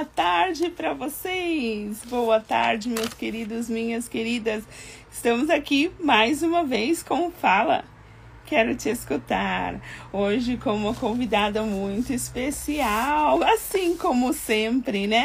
boa tarde para vocês. Boa tarde, meus queridos, minhas queridas. Estamos aqui mais uma vez com Fala quero te escutar. Hoje com uma convidada muito especial, assim como sempre, né?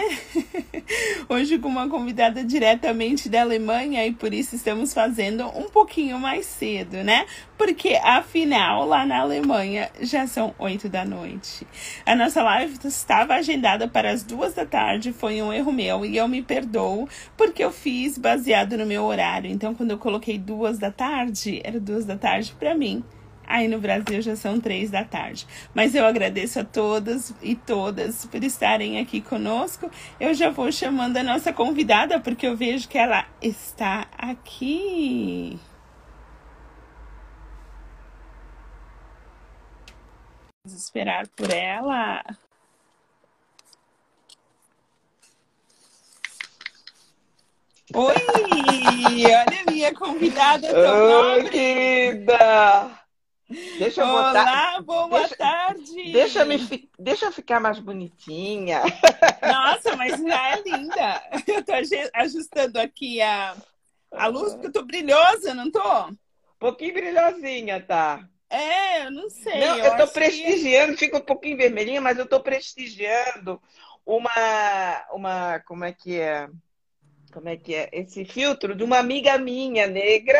Hoje com uma convidada diretamente da Alemanha e por isso estamos fazendo um pouquinho mais cedo, né? Porque afinal lá na Alemanha já são oito da noite. A nossa live estava agendada para as duas da tarde, foi um erro meu e eu me perdoo porque eu fiz baseado no meu horário. Então quando eu coloquei duas da tarde, era duas da tarde para mim. Aí no Brasil já são três da tarde. Mas eu agradeço a todas e todas por estarem aqui conosco. Eu já vou chamando a nossa convidada, porque eu vejo que ela está aqui. Vamos esperar por ela. Oi! Olha a minha convidada Oi, querida! Deixa eu Olá, botar... boa deixa, tarde! Deixa, me, deixa eu ficar mais bonitinha. Nossa, mas já é linda! Eu tô ajustando aqui a, a luz, porque eu tô brilhosa, não tô? Um pouquinho brilhosinha, tá? É, eu não sei. Não, eu, eu tô prestigiando, que... fica um pouquinho vermelhinha, mas eu tô prestigiando uma, uma, como é que é? Como é que é? Esse filtro de uma amiga minha negra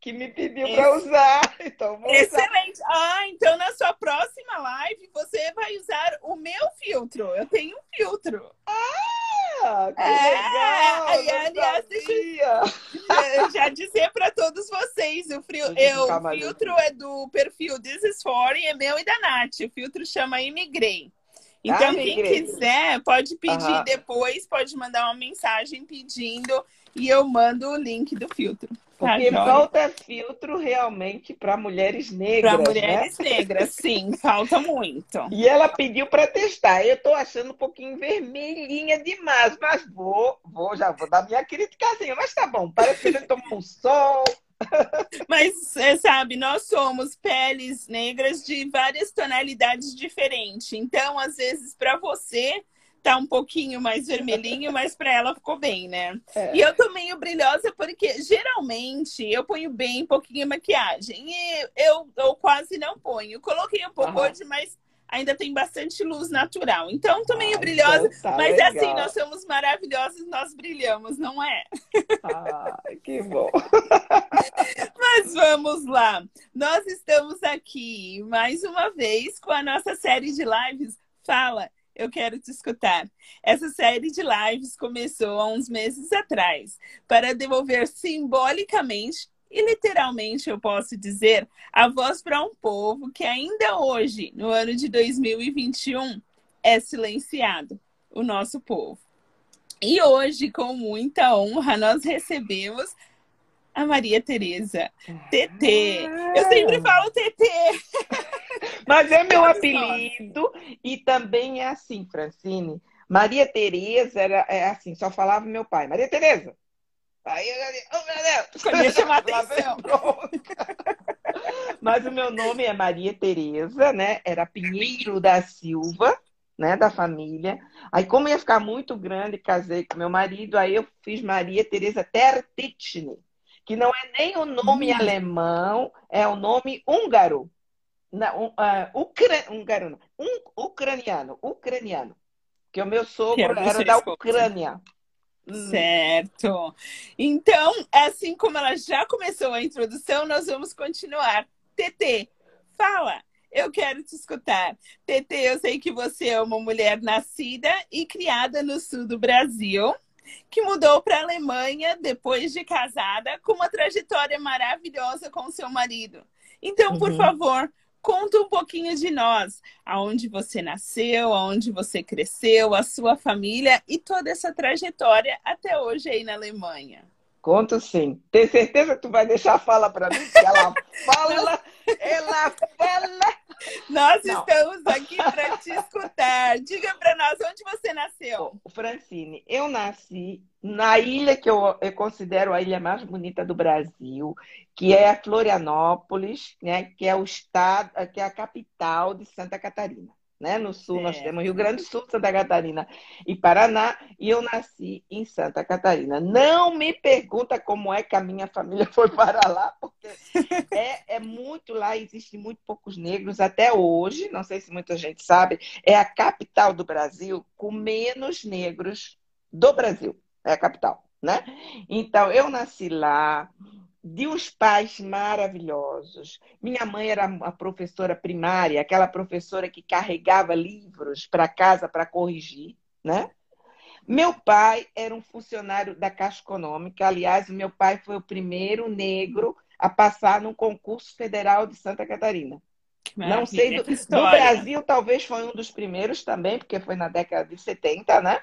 que me pediu para usar. Então, vou Excelente. Usar. Ah, então na sua próxima live você vai usar o meu filtro. Eu tenho um filtro. Ah, que é, legal! Aí, aliás, deixa eu já dizer para todos vocês: o, frio, eu, o filtro é do perfil This is For e é meu e da Nath. O filtro chama Imigrei. Então, ah, quem quiser, pode pedir depois, pode mandar uma mensagem pedindo e eu mando o link do filtro. Porque tá, falta filtro realmente para mulheres negras. Para mulheres né? negras, sim, falta muito. E ela pediu para testar. Eu estou achando um pouquinho vermelhinha demais, mas vou, vou, já vou dar minha criticazinha. Mas tá bom, parece que ele tomou um sol. Mas você sabe, nós somos peles negras de várias tonalidades diferentes. Então, às vezes, para você tá um pouquinho mais vermelhinho, mas para ela ficou bem, né? É. E eu tô meio brilhosa porque geralmente eu ponho bem pouquinho maquiagem. E eu, eu quase não ponho. Coloquei um pouco hoje, mas ainda tem bastante luz natural. Então, tô meio ah, brilhosa, então tá mas legal. é assim, nós somos maravilhosos, nós brilhamos, não é? Ah, que bom. mas vamos lá. Nós estamos aqui mais uma vez com a nossa série de lives Fala eu quero te escutar. Essa série de lives começou há uns meses atrás para devolver simbolicamente e literalmente, eu posso dizer, a voz para um povo que ainda hoje, no ano de 2021, é silenciado, o nosso povo. E hoje, com muita honra, nós recebemos a Maria Tereza. TT. Eu sempre falo TT. Mas é meu apelido e também é assim, Francine. Maria Tereza era é assim, só falava meu pai. Maria Tereza. Aí eu já disse, oh meu Deus! Escolhi chamar atenção. Mas o meu nome é Maria Tereza, né? Era Pinheiro da Silva, né? Da família. Aí, como ia ficar muito grande, casei com meu marido, aí eu fiz Maria Tereza Tertichny que não é nem o nome hum. alemão, é o nome húngaro. Não, uh, ucra... húngaro não. Um, ucraniano, ucraniano. Que o meu sogro era da Ucrânia. Certo. Então, assim como ela já começou a introdução, nós vamos continuar. TT, fala. Eu quero te escutar. TT, eu sei que você é uma mulher nascida e criada no sul do Brasil que mudou para a Alemanha depois de casada, com uma trajetória maravilhosa com seu marido. Então, uhum. por favor, conta um pouquinho de nós, aonde você nasceu, aonde você cresceu, a sua família e toda essa trajetória até hoje aí na Alemanha. Conto sim. Tem certeza que tu vai deixar a fala para mim? Que ela fala, ela fala. Nós Não. estamos aqui para te escutar. Diga para nós onde você nasceu. Francine, eu nasci na ilha que eu, eu, considero a ilha mais bonita do Brasil, que é a Florianópolis, né? Que é o estado, que é a capital de Santa Catarina. né? No sul, é. nós temos Rio Grande do Sul, Santa Catarina e Paraná, e eu nasci em Santa Catarina. Não me pergunta como é que a minha família foi para lá, porque é, é muito lá, existem muito poucos negros até hoje, não sei se muita gente sabe, é a capital do Brasil com menos negros do Brasil, é a capital, né? Então, eu nasci lá, de uns pais maravilhosos. Minha mãe era uma professora primária, aquela professora que carregava livros para casa para corrigir, né? Meu pai era um funcionário da Caixa Econômica. Aliás, meu pai foi o primeiro negro a passar no concurso federal de Santa Catarina. Não sei, do, do Brasil talvez foi um dos primeiros também, porque foi na década de 70, né?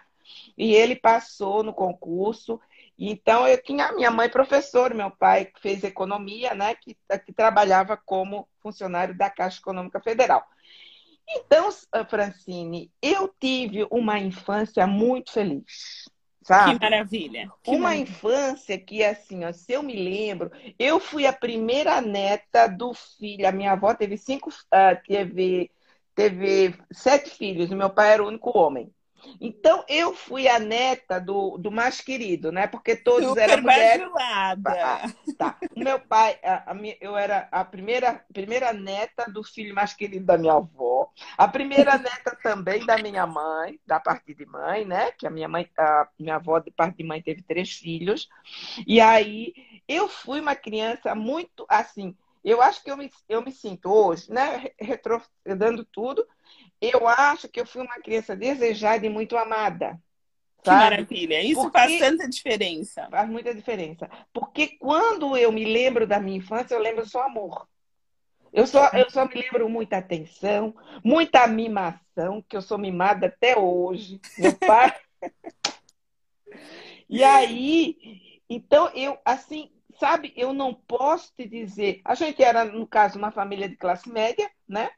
E ele passou no concurso então, eu tinha minha mãe professora, meu pai fez economia, né, que, que trabalhava como funcionário da Caixa Econômica Federal. Então, Francine, eu tive uma infância muito feliz. Sabe? Que maravilha. Que uma maravilha. infância que, assim, ó, se eu me lembro, eu fui a primeira neta do filho. A minha avó teve cinco, uh, teve, teve sete filhos, meu pai era o único homem. Então, eu fui a neta do, do mais querido, né? Porque todos Super eram mulheres. Ah, tá. O meu pai, a, a, eu era a primeira, primeira neta do filho mais querido da minha avó. A primeira neta também da minha mãe, da parte de mãe, né? Que a minha mãe, a minha avó, de parte de mãe, teve três filhos. E aí, eu fui uma criança muito, assim... Eu acho que eu me, eu me sinto hoje, né? Retrocedendo tudo eu acho que eu fui uma criança desejada e muito amada. Que maravilha! Isso Porque faz tanta diferença. Faz muita diferença. Porque quando eu me lembro da minha infância, eu lembro só amor. Eu só, eu só me lembro muita atenção, muita mimação, que eu sou mimada até hoje. Meu pai. e aí, então eu, assim, sabe, eu não posso te dizer. A gente era, no caso, uma família de classe média, né?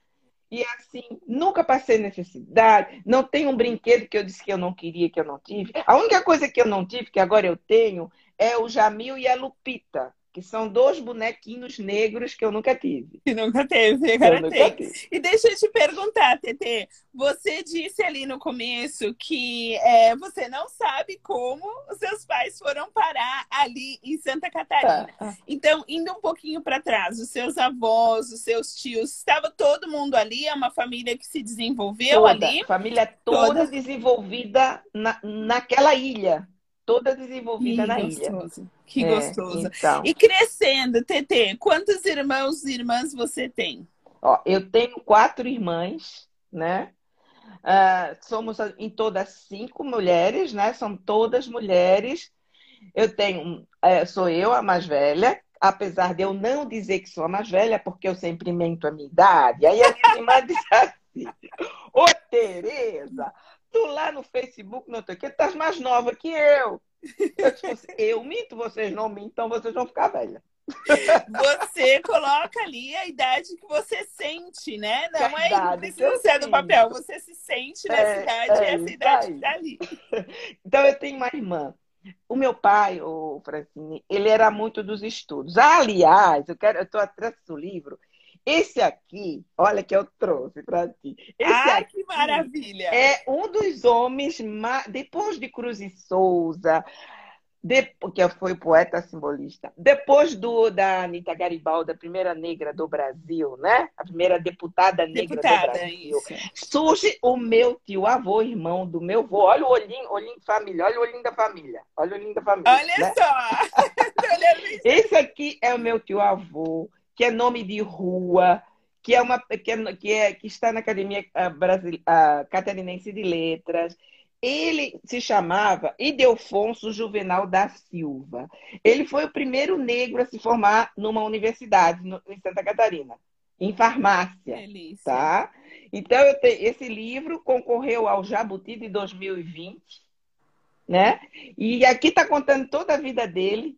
E assim, nunca passei necessidade. Não tem um brinquedo que eu disse que eu não queria, que eu não tive. A única coisa que eu não tive, que agora eu tenho, é o Jamil e a Lupita que são dois bonequinhos negros que eu nunca tive. Que nunca teve, agora tem. E deixa eu te perguntar, Tete, você disse ali no começo que é, você não sabe como os seus pais foram parar ali em Santa Catarina. Tá. Então, indo um pouquinho para trás, os seus avós, os seus tios, estava todo mundo ali? É uma família que se desenvolveu toda, ali? Família toda, toda desenvolvida na, naquela ilha toda desenvolvida que na gostoso. ilha. Que é, gostoso. Então. E crescendo, Tetê, quantos irmãos e irmãs você tem? Ó, eu tenho quatro irmãs, né? Uh, somos em todas cinco mulheres, né? São todas mulheres. Eu tenho, é, sou eu a mais velha, apesar de eu não dizer que sou a mais velha, porque eu sempre mento a minha idade. Aí a minha irmã diz assim: Ô Tereza, tu lá no Facebook, não sei o que, estás mais nova que eu. Eu, eu minto, vocês não mintam, então vocês vão ficar velha. Você coloca ali a idade que você sente, né? Não é não precisa ser do papel, você se sente nessa é, idade, é, essa idade está ali. Então eu tenho uma irmã. O meu pai, o Francine, ele era muito dos estudos. aliás, eu quero, eu estou atrás do livro. Esse aqui, olha que eu trouxe para ti. Esse ah, aqui que maravilha! É um dos homens, depois de Cruz e Souza, que foi poeta simbolista, depois do, da Anitta Garibaldi, a primeira negra do Brasil, né? A primeira deputada negra deputada, do Brasil. Isso. Surge o meu tio, avô, irmão do meu avô. Olha o olhinho, olhinho de família, olha o olhinho da família. Olha o olhinho da família. Olha né? só! Esse aqui é o meu tio avô que é nome de rua, que é uma que, é, que, é, que está na Academia ah, Brasil, uh, Catarinense de Letras. Ele se chamava Idelfonso Juvenal da Silva. Ele foi o primeiro negro a se formar numa universidade no, em Santa Catarina, em farmácia. Delícia. Tá? Então, eu te, esse livro concorreu ao Jabuti de 2020, né? E aqui está contando toda a vida dele,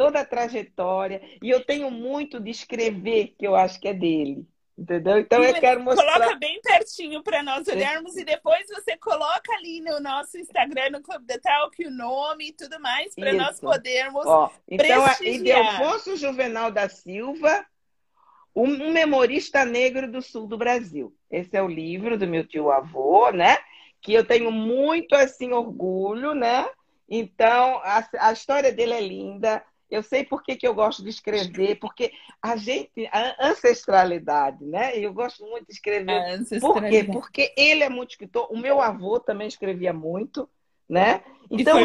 toda a trajetória. E eu tenho muito de escrever, que eu acho que é dele. Entendeu? Então eu quero mostrar. Coloca bem pertinho para nós olharmos e depois você coloca ali no nosso Instagram, no Clube da Talk, o nome e tudo mais, para nós podermos. Ó, então, é Idelfonso Juvenal da Silva, Um memorista negro do sul do Brasil. Esse é o livro do meu tio avô, né? Que eu tenho muito assim orgulho, né? Então, a, a história dele é linda. Eu sei por que, que eu gosto de escrever, porque a gente, a ancestralidade, né? Eu gosto muito de escrever. Por quê? Porque ele é muito escritor. O meu avô também escrevia muito, né? Então,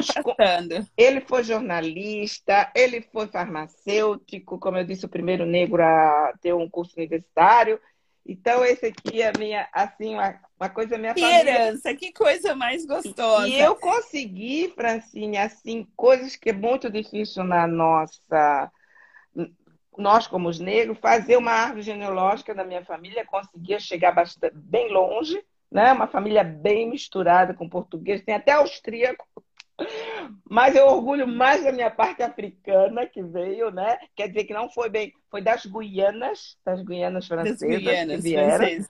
ele foi jornalista, ele foi farmacêutico, como eu disse, o primeiro negro a ter um curso universitário. Então, esse aqui é minha, assim, uma, uma coisa minha que família. herança, que coisa mais gostosa. E eu consegui, Francine, assim, coisas que é muito difícil na nossa... Nós, como os negros, fazer uma árvore genealógica da minha família, conseguia chegar bastante, bem longe, né? Uma família bem misturada com português, tem até austríaco. Mas eu orgulho mais da minha parte africana que veio, né? Quer dizer que não foi bem, foi das Guianas, das Guianas francesas das Guianas, que vieram. Francesas.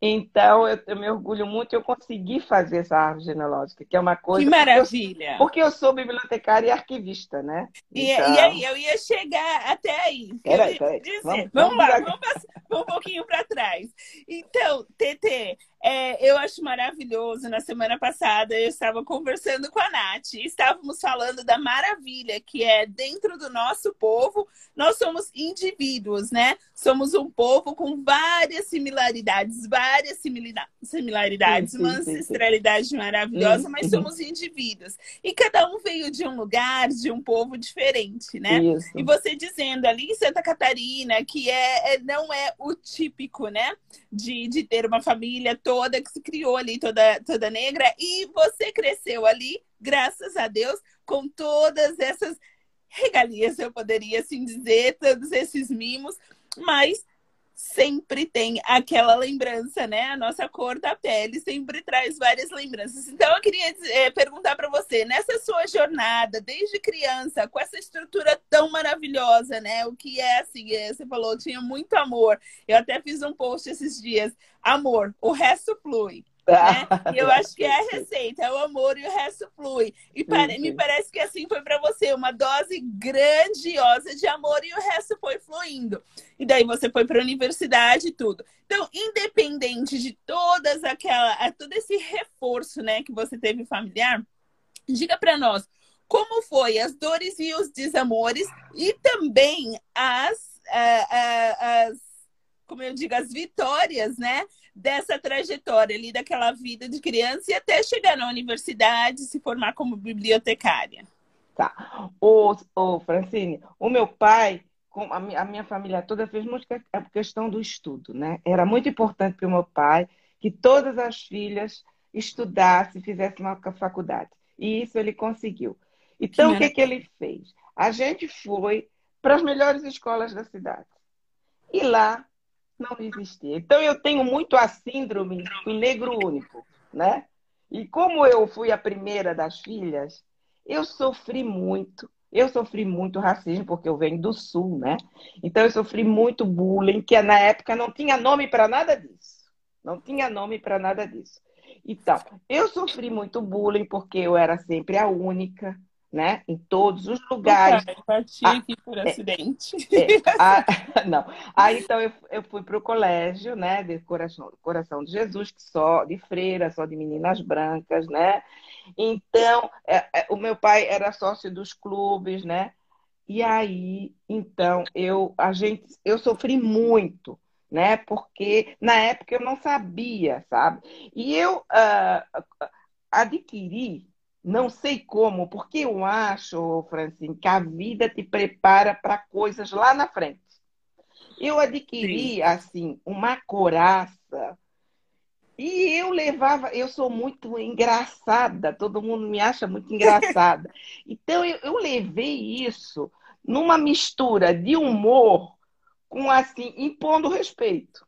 Então, eu, eu, me orgulho muito, eu consegui fazer essa árvore genealógica, que é uma coisa. Que maravilha! Porque eu, porque eu sou bibliotecária e arquivista, né? E, então... e aí, eu ia chegar até aí. Peraí, peraí. Dizer, vamos, vamos, vamos lá, vamos, vamos um pouquinho para trás. Então, TT, é, eu acho maravilhoso. Na semana passada eu estava conversando com a Nath e estávamos falando da maravilha que é dentro do nosso povo, nós somos indivíduos, né? Somos um povo com várias similaridades, várias similaridades, sim, sim, uma ancestralidade sim, maravilhosa, mas somos indivíduos. E cada um veio de um lugar, de um povo diferente, né? Isso. E você dizendo ali em Santa Catarina que é, é não é o típico, né? De, de ter uma família toda que se criou ali, toda, toda negra, e você cresceu ali, graças a Deus, com todas essas regalias, eu poderia assim dizer, todos esses mimos, mas sempre tem aquela lembrança, né? A nossa cor da pele sempre traz várias lembranças. Então, eu queria é, perguntar para você, nessa sua jornada, desde criança, com essa estrutura tão maravilhosa, né? O que é assim, é, você falou, tinha muito amor. Eu até fiz um post esses dias, amor, o resto flui. Né? E eu acho que é a receita, é o amor e o resto flui. E pare... me parece que assim foi para você, uma dose grandiosa de amor e o resto foi fluindo. E daí você foi para a universidade e tudo. Então, independente de todas aquela, todo esse reforço, né, que você teve familiar, diga para nós como foi as dores e os desamores e também as, as como eu digo, as vitórias, né? Dessa trajetória ali, daquela vida de criança e até chegar na universidade, se formar como bibliotecária. Tá. Ô, ô Francine, o meu pai, a minha, a minha família toda fez muita questão do estudo, né? Era muito importante para o meu pai que todas as filhas estudassem, fizessem uma faculdade. E isso ele conseguiu. Então, que o que, que ele fez? A gente foi para as melhores escolas da cidade. E lá não existia. Então eu tenho muito a síndrome do negro único, né? E como eu fui a primeira das filhas, eu sofri muito. Eu sofri muito racismo porque eu venho do sul, né? Então eu sofri muito bullying, que na época não tinha nome para nada disso. Não tinha nome para nada disso. Então, eu sofri muito bullying porque eu era sempre a única, né? Em todos os lugares. Bati aqui por é, acidente. É, a, não. Aí então eu, eu fui para o colégio, né? De Coração, Coração de Jesus, que só de freira, só de meninas brancas, né? Então, é, é, o meu pai era sócio dos clubes, né? E aí, então, eu a gente eu sofri muito, né? Porque na época eu não sabia, sabe? E eu uh, adquiri não sei como, porque eu acho, Francine, que a vida te prepara para coisas lá na frente. Eu adquiri, Sim. assim, uma coraça. E eu levava, eu sou muito engraçada, todo mundo me acha muito engraçada. Então eu, eu levei isso numa mistura de humor com assim, impondo respeito.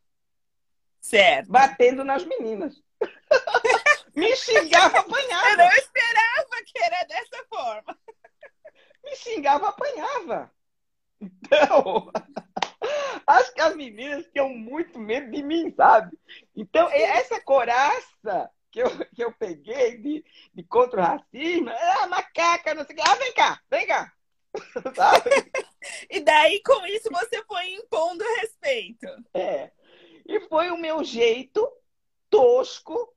Certo. Batendo nas meninas. Me xingava, apanhava. Eu não esperava que era dessa forma. Me xingava, apanhava. Então, acho que as meninas tinham muito medo de mim, sabe? Então, essa coraça que eu, que eu peguei de, de contra o racismo, é a macaca, não sei o que. Ah, vem cá, vem cá. Sabe? e daí, com isso, você foi impondo respeito. É. E foi o meu jeito tosco,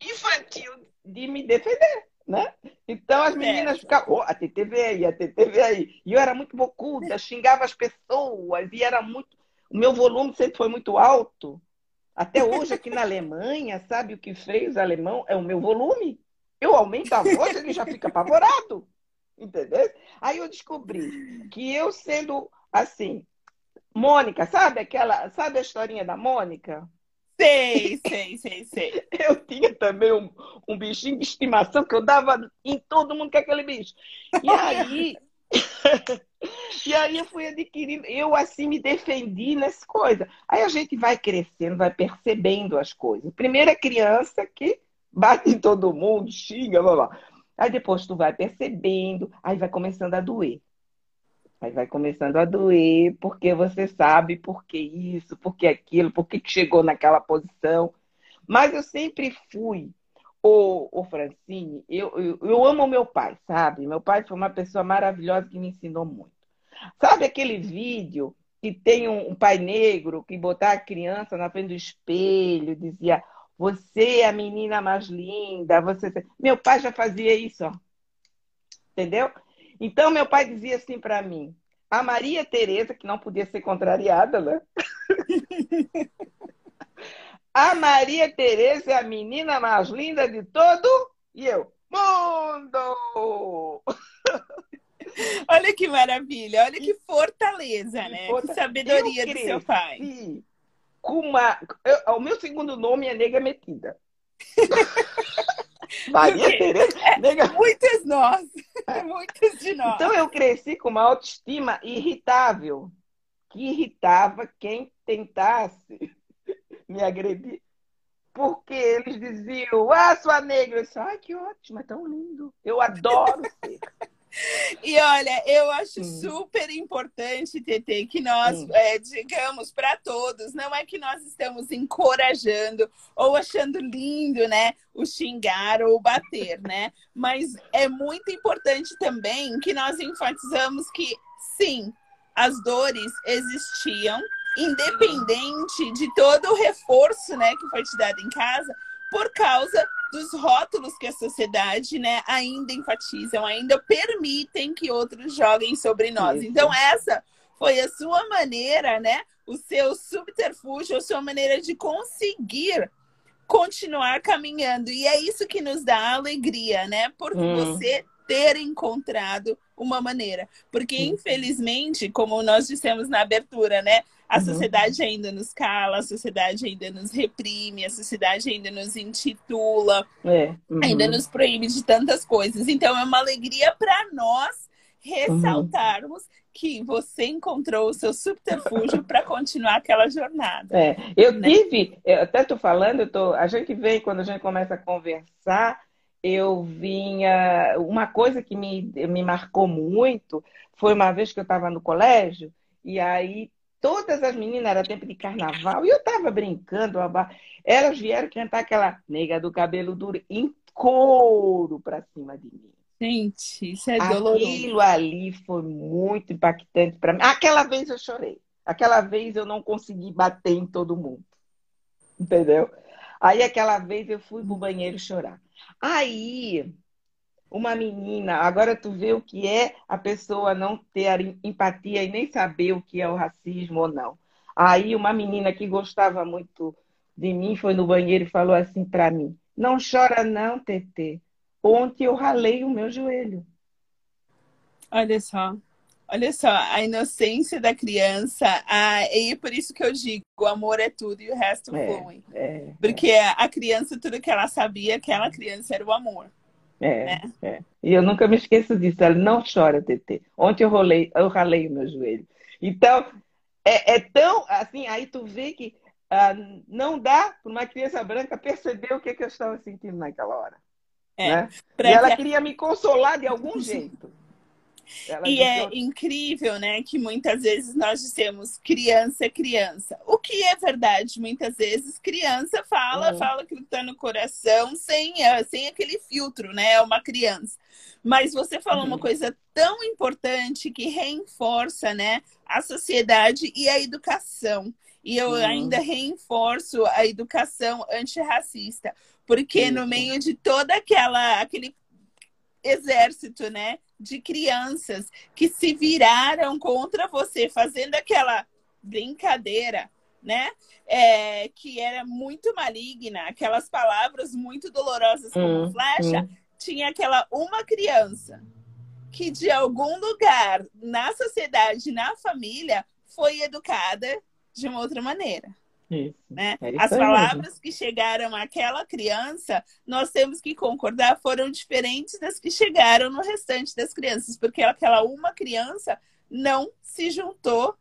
infantil de me defender, né? Então as meninas é. ficavam, oh, a TT veio aí, a TT veio aí. E eu era muito bocuda, xingava as pessoas e era muito. O meu volume sempre foi muito alto. Até hoje, aqui na Alemanha, sabe o que fez o alemão? É o meu volume. Eu aumento a voz, ele já fica apavorado. Entendeu? Aí eu descobri que eu sendo assim, Mônica, sabe aquela, sabe a historinha da Mônica? Sei, sei, sei, sei. Eu tinha também um, um bichinho de estimação que eu dava em todo mundo com aquele bicho. E aí, e aí eu fui adquirindo, eu assim me defendi nessa coisa. Aí a gente vai crescendo, vai percebendo as coisas. Primeiro a criança que bate em todo mundo, xinga, blá, blá. Aí depois tu vai percebendo, aí vai começando a doer. Aí vai começando a doer, porque você sabe por que isso, por que aquilo, por que chegou naquela posição. Mas eu sempre fui, o, o Francine, eu, eu, eu amo meu pai, sabe? Meu pai foi uma pessoa maravilhosa que me ensinou muito. Sabe aquele vídeo que tem um, um pai negro que botar a criança na frente do espelho, dizia: Você é a menina mais linda, você. Meu pai já fazia isso, ó. Entendeu? Então, meu pai dizia assim para mim: a Maria Tereza, que não podia ser contrariada, né? a Maria Tereza é a menina mais linda de todo e eu, mundo! Olha que maravilha, olha que fortaleza, né? Fortaleza. Que sabedoria do seu pai. Com uma... Eu, o meu segundo nome é Nega Metida. Maria Tereza. É. Muitas nós. Muitas de nós. Então eu cresci com uma autoestima irritável, que irritava quem tentasse me agredir. Porque eles diziam, ah, sua negra. Eu disse, ai, que ótimo, é tão lindo. Eu adoro ser. E olha, eu acho hum. super importante, TT, que nós hum. é, digamos para todos, não é que nós estamos encorajando ou achando lindo, né, o xingar ou o bater, né? Mas é muito importante também que nós enfatizamos que sim, as dores existiam, independente de todo o reforço, né, que foi te dado em casa, por causa dos rótulos que a sociedade né, ainda enfatizam, ainda permitem que outros joguem sobre nós. Isso. Então, essa foi a sua maneira, né? O seu subterfúgio, a sua maneira de conseguir continuar caminhando. E é isso que nos dá alegria, né? Porque hum. você ter encontrado uma maneira. Porque, infelizmente, como nós dissemos na abertura, né? A uhum. sociedade ainda nos cala, a sociedade ainda nos reprime, a sociedade ainda nos intitula, é. uhum. ainda nos proíbe de tantas coisas. Então é uma alegria para nós ressaltarmos uhum. que você encontrou o seu subterfúgio para continuar aquela jornada. É. Eu né? tive, eu até estou falando, eu tô, a gente vem, quando a gente começa a conversar, eu vinha. Uma coisa que me, me marcou muito foi uma vez que eu estava no colégio, e aí todas as meninas, era tempo de carnaval, e eu estava brincando, elas vieram cantar aquela nega do cabelo duro em couro para cima de mim. Gente, isso é doloroso. Aquilo ali foi muito impactante para mim. Aquela vez eu chorei. Aquela vez eu não consegui bater em todo mundo. Entendeu? Aí aquela vez eu fui pro banheiro chorar. Aí uma menina, agora tu vê o que é a pessoa não ter empatia e nem saber o que é o racismo ou não. Aí uma menina que gostava muito de mim foi no banheiro e falou assim para mim: "Não chora não, TT. Ontem eu ralei o meu joelho." Olha só. Olha só, a inocência da criança, a, e é por isso que eu digo, o amor é tudo e o resto é, flui. É, Porque é. a criança, tudo que ela sabia, aquela criança era o amor. É, né? é. E eu nunca me esqueço disso. Ela não chora, TT. Ontem eu, rolei, eu ralei o meu joelho. Então, é, é tão assim, aí tu vê que ah, não dá para uma criança branca perceber o que, que eu estava sentindo naquela hora. É, né? E ela que... queria me consolar de algum jeito. Ela e é incrível, né, que muitas vezes nós dizemos criança é criança. O que é verdade? Muitas vezes criança fala, uhum. fala que está no coração sem, eh, sem aquele filtro, né? É uma criança. Mas você falou uhum. uma coisa tão importante que reforça, né, a sociedade e a educação. E eu ainda reforço a educação antirracista, porque no meio de toda aquela aquele exército, né, de crianças que se viraram contra você, fazendo aquela brincadeira, né, é, que era muito maligna, aquelas palavras muito dolorosas como hum, flecha, hum. tinha aquela uma criança que de algum lugar na sociedade, na família, foi educada de uma outra maneira. Isso. Né? É As palavras mesmo. que chegaram àquela criança, nós temos que concordar, foram diferentes das que chegaram no restante das crianças, porque aquela uma criança não se juntou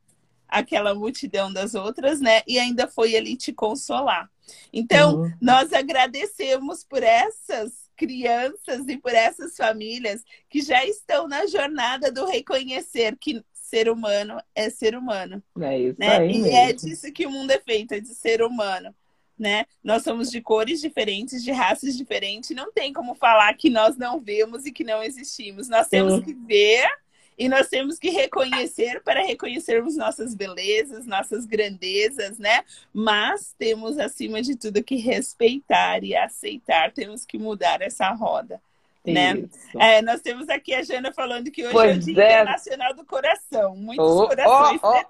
àquela multidão das outras, né? E ainda foi ali te consolar. Então, uhum. nós agradecemos por essas crianças e por essas famílias que já estão na jornada do reconhecer que ser humano é ser humano. É isso né? aí. E é disso que o mundo é feito, é de ser humano. Né? Nós somos de cores diferentes, de raças diferentes, não tem como falar que nós não vemos e que não existimos. Nós temos Sim. que ver e nós temos que reconhecer para reconhecermos nossas belezas, nossas grandezas, né? Mas temos, acima de tudo, que respeitar e aceitar, temos que mudar essa roda. Né? É, nós temos aqui a Jana falando que hoje pois é o Dia é. Internacional do Coração. Muitos oh, corações oh,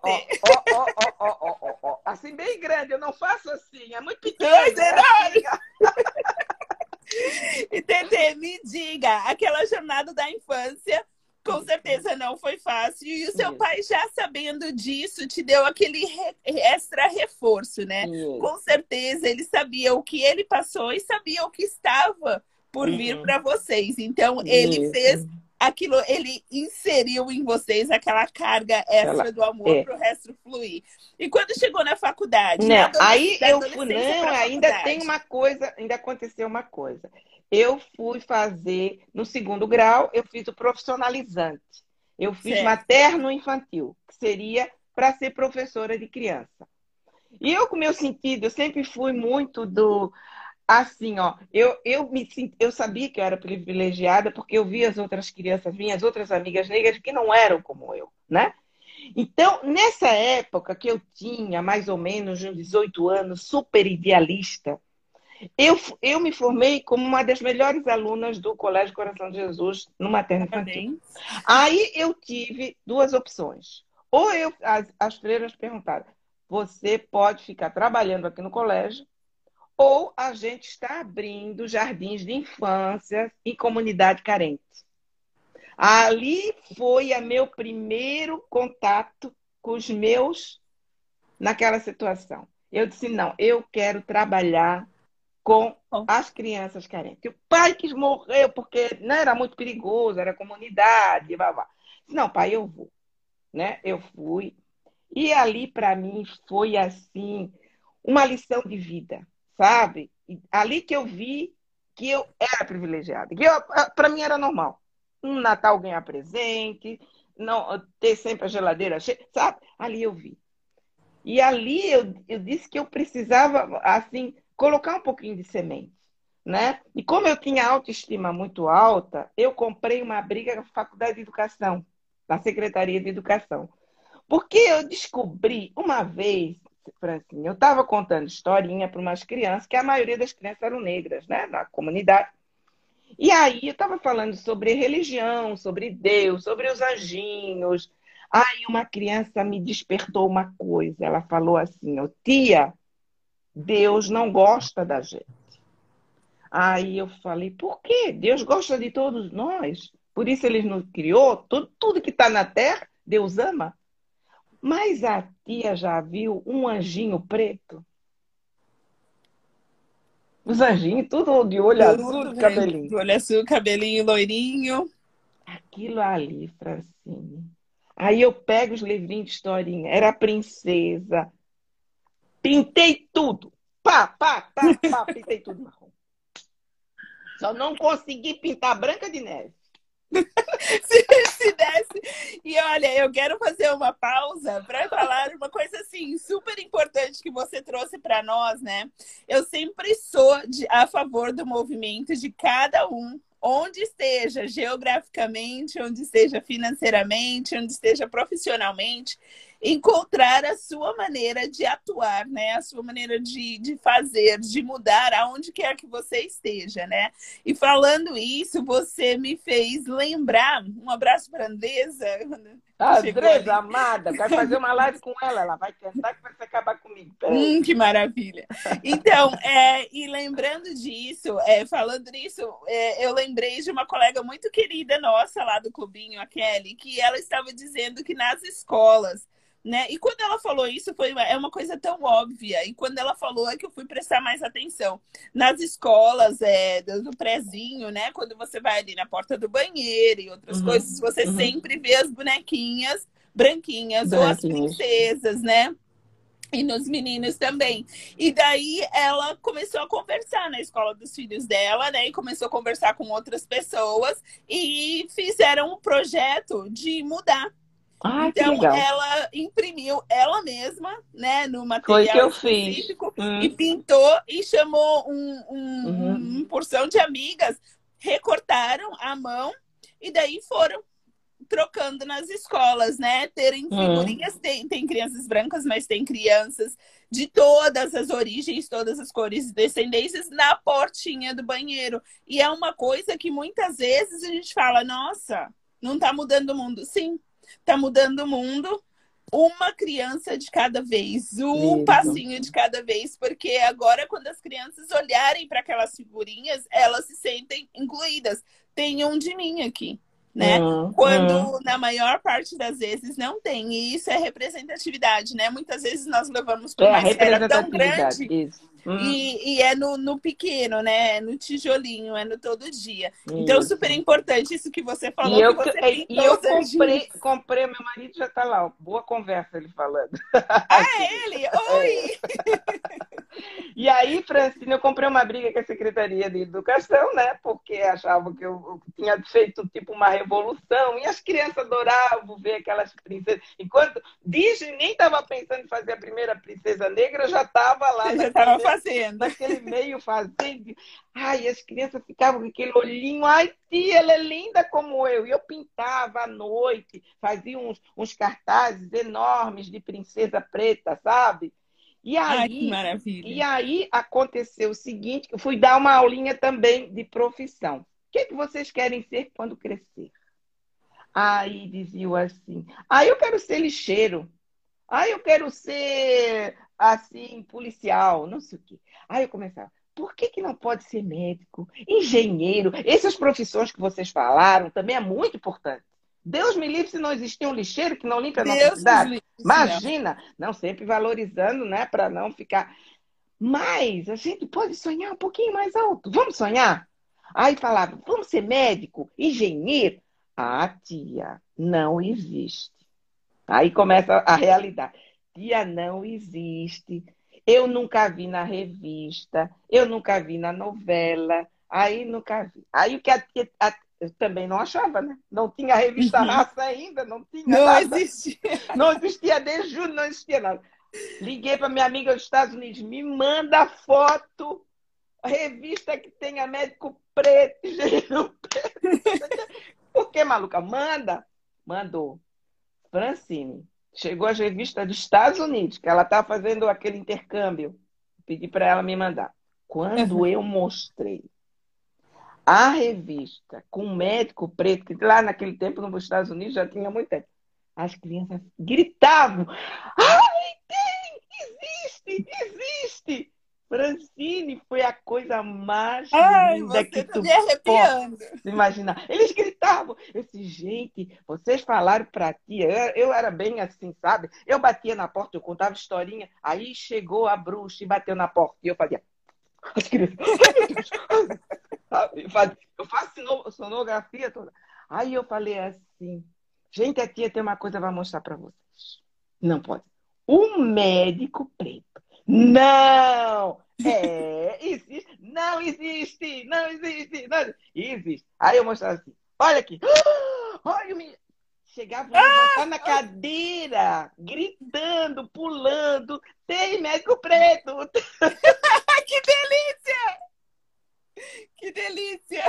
oh, Assim, bem grande, eu não faço assim, é muito pequeno. É e Tete, me diga, aquela jornada da infância com certeza não foi fácil. E o seu pai, já sabendo disso, te deu aquele re extra reforço, né? Com certeza ele sabia o que ele passou e sabia o que estava por vir uhum. para vocês. Então, ele Isso. fez aquilo, ele inseriu em vocês aquela carga extra Ela, do amor é. para o resto fluir. E quando chegou na faculdade? Não, na aí eu fui, não, ainda tem uma coisa, ainda aconteceu uma coisa. Eu fui fazer, no segundo grau, eu fiz o profissionalizante. Eu fiz materno-infantil, que seria para ser professora de criança. E eu, com meu sentido, eu sempre fui muito do assim, ó, eu, eu me eu sabia que eu era privilegiada porque eu via as outras crianças, minhas outras amigas negras que não eram como eu, né? Então, nessa época que eu tinha mais ou menos uns 18 anos, super idealista, eu, eu me formei como uma das melhores alunas do Colégio Coração de Jesus no materno infantil. Aí eu tive duas opções. Ou eu, as, as freiras perguntaram: você pode ficar trabalhando aqui no colégio, ou a gente está abrindo jardins de infância em comunidade carente. Ali foi o meu primeiro contato com os meus naquela situação. Eu disse: não, eu quero trabalhar com as crianças carentes. O pai quis morrer porque não era muito perigoso, era comunidade, blá, blá. Não, pai, eu vou. Né? Eu fui. E ali, para mim, foi assim, uma lição de vida sabe? Ali que eu vi que eu era privilegiada, que para mim era normal. Um Natal ganhar presente, não ter sempre a geladeira cheia, sabe? Ali eu vi. E ali eu, eu disse que eu precisava, assim, colocar um pouquinho de semente, né? E como eu tinha autoestima muito alta, eu comprei uma briga na Faculdade de Educação, na Secretaria de Educação. Porque eu descobri uma vez Francinha, eu estava contando historinha para umas crianças, que a maioria das crianças eram negras, né, na comunidade. E aí eu estava falando sobre religião, sobre Deus, sobre os anjinhos. Aí uma criança me despertou uma coisa. Ela falou assim: oh, tia, Deus não gosta da gente. Aí eu falei: por quê? Deus gosta de todos nós. Por isso ele nos criou. Tudo, tudo que está na terra, Deus ama. Mas a tia já viu um anjinho preto? Os anjinhos, tudo de olho tudo azul, cabelinho. De olho azul, cabelinho loirinho. Aquilo ali, Francine. Aí eu pego os livrinhos de historinha. Era a princesa. Pintei tudo. Pá, pá, pá, pá, pintei tudo marrom. Só não consegui pintar Branca de Neve. Se, se desse. E olha, eu quero fazer uma pausa para falar uma coisa assim super importante que você trouxe para nós, né? Eu sempre sou de, a favor do movimento de cada um onde esteja geograficamente, onde esteja financeiramente, onde esteja profissionalmente, encontrar a sua maneira de atuar, né? A sua maneira de, de fazer, de mudar aonde quer que você esteja, né? E falando isso, você me fez lembrar, um abraço para Andresa. Andresa, amada, quero fazer uma live com ela, ela vai cantar que vai acabar comigo. Hum, que maravilha. Então, é, e lembrando disso, é, falando nisso, é, eu lembrei de uma colega muito querida nossa lá do clubinho, a Kelly, que ela estava dizendo que nas escolas né? E quando ela falou isso, foi uma, é uma coisa tão óbvia. E quando ela falou, é que eu fui prestar mais atenção. Nas escolas, é, do prézinho, né? Quando você vai ali na porta do banheiro e outras uhum, coisas, você uhum. sempre vê as bonequinhas branquinhas ou as princesas, né? E nos meninos também. E daí ela começou a conversar na escola dos filhos dela, né? E começou a conversar com outras pessoas e fizeram um projeto de mudar ah, então ela imprimiu ela mesma, né, no material Foi que eu fiz. Hum. e pintou e chamou um, um, uhum. uma porção de amigas, recortaram a mão e daí foram trocando nas escolas, né? Terem hum. figurinhas, uhum. tem, tem crianças brancas, mas tem crianças de todas as origens, todas as cores e descendências na portinha do banheiro. E é uma coisa que muitas vezes a gente fala, nossa, não tá mudando o mundo. Sim, Está mudando o mundo uma criança de cada vez, um Isso. passinho de cada vez, porque agora, quando as crianças olharem para aquelas figurinhas, elas se sentem incluídas. Tem um de mim aqui né? Uhum. Quando uhum. na maior parte das vezes não tem. E isso é representatividade, né? Muitas vezes nós levamos para uma é, esfera tão grande uhum. e, e, é no, no, pequeno, né? É no tijolinho, é no todo dia. Isso. Então, super importante isso que você falou. E eu, e eu comprei, comprei, meu marido já está lá. Boa conversa ele falando. Ah, é ele? Oi! E aí, Francine, eu comprei uma briga com a Secretaria de Educação, né? Porque achavam que eu tinha feito tipo uma revolução. E as crianças adoravam ver aquelas princesas. Enquanto Disney nem estava pensando em fazer a primeira princesa negra, eu já estava lá. já estava fazendo. Naquele meio fazendo. Ai, as crianças ficavam com aquele olhinho. Ai, tia, ela é linda como eu. E eu pintava à noite, fazia uns, uns cartazes enormes de princesa preta, sabe? E aí, Ai. E aí aconteceu o seguinte, eu fui dar uma aulinha também de profissão. O que, é que vocês querem ser quando crescer? Aí diziam assim, ah, eu quero ser lixeiro. Ah, eu quero ser, assim, policial, não sei o quê. Aí eu começava, por que, que não pode ser médico, engenheiro? Essas profissões que vocês falaram também é muito importante. Deus me livre se não existir um lixeiro que não limpa a nossa Deus cidade. Livre, Imagina! Não, sempre valorizando, né? Para não ficar. Mas a gente pode sonhar um pouquinho mais alto. Vamos sonhar? Aí falava, vamos ser médico, engenheiro? Ah, tia, não existe. Aí começa a realidade. Tia, não existe. Eu nunca vi na revista, eu nunca vi na novela, aí nunca vi. Aí o que a, a, eu também não achava, né? Não tinha revista uhum. Raça ainda, não tinha Não nada. existia. Não existia desde julho, não existia nada. Liguei para minha amiga dos Estados Unidos, me manda foto, revista que tenha médico preto, preto. Por que, maluca? Manda. Mandou. Francine, chegou a revista dos Estados Unidos, que ela está fazendo aquele intercâmbio. Pedi para ela me mandar. Quando eu mostrei a revista com um médico preto, que lá naquele tempo nos Estados Unidos já tinha muito tempo, as crianças gritavam: Ai, tem! Existe! Existe! Francine foi a coisa mais Ai, linda que tá tu pode imaginar. Eles gritavam. Eu disse, gente, vocês falaram para ti. Eu, eu, era bem assim, sabe? Eu batia na porta, eu contava historinha. Aí chegou a bruxa e bateu na porta. E eu fazia. As crianças. Eu faço sonografia toda. Aí eu falei assim, gente, a tia tem uma coisa para mostrar para vocês. Não pode. Um médico preto. Não! É, existe. Não existe! Não existe! Não existe. Aí eu mostrava assim, Olha aqui. Olha o menino. Chegava a levantar na Olha o menino. Chegava a levantar na cadeira, gritando, pulando. Tem médico preto. que delícia! Que delícia!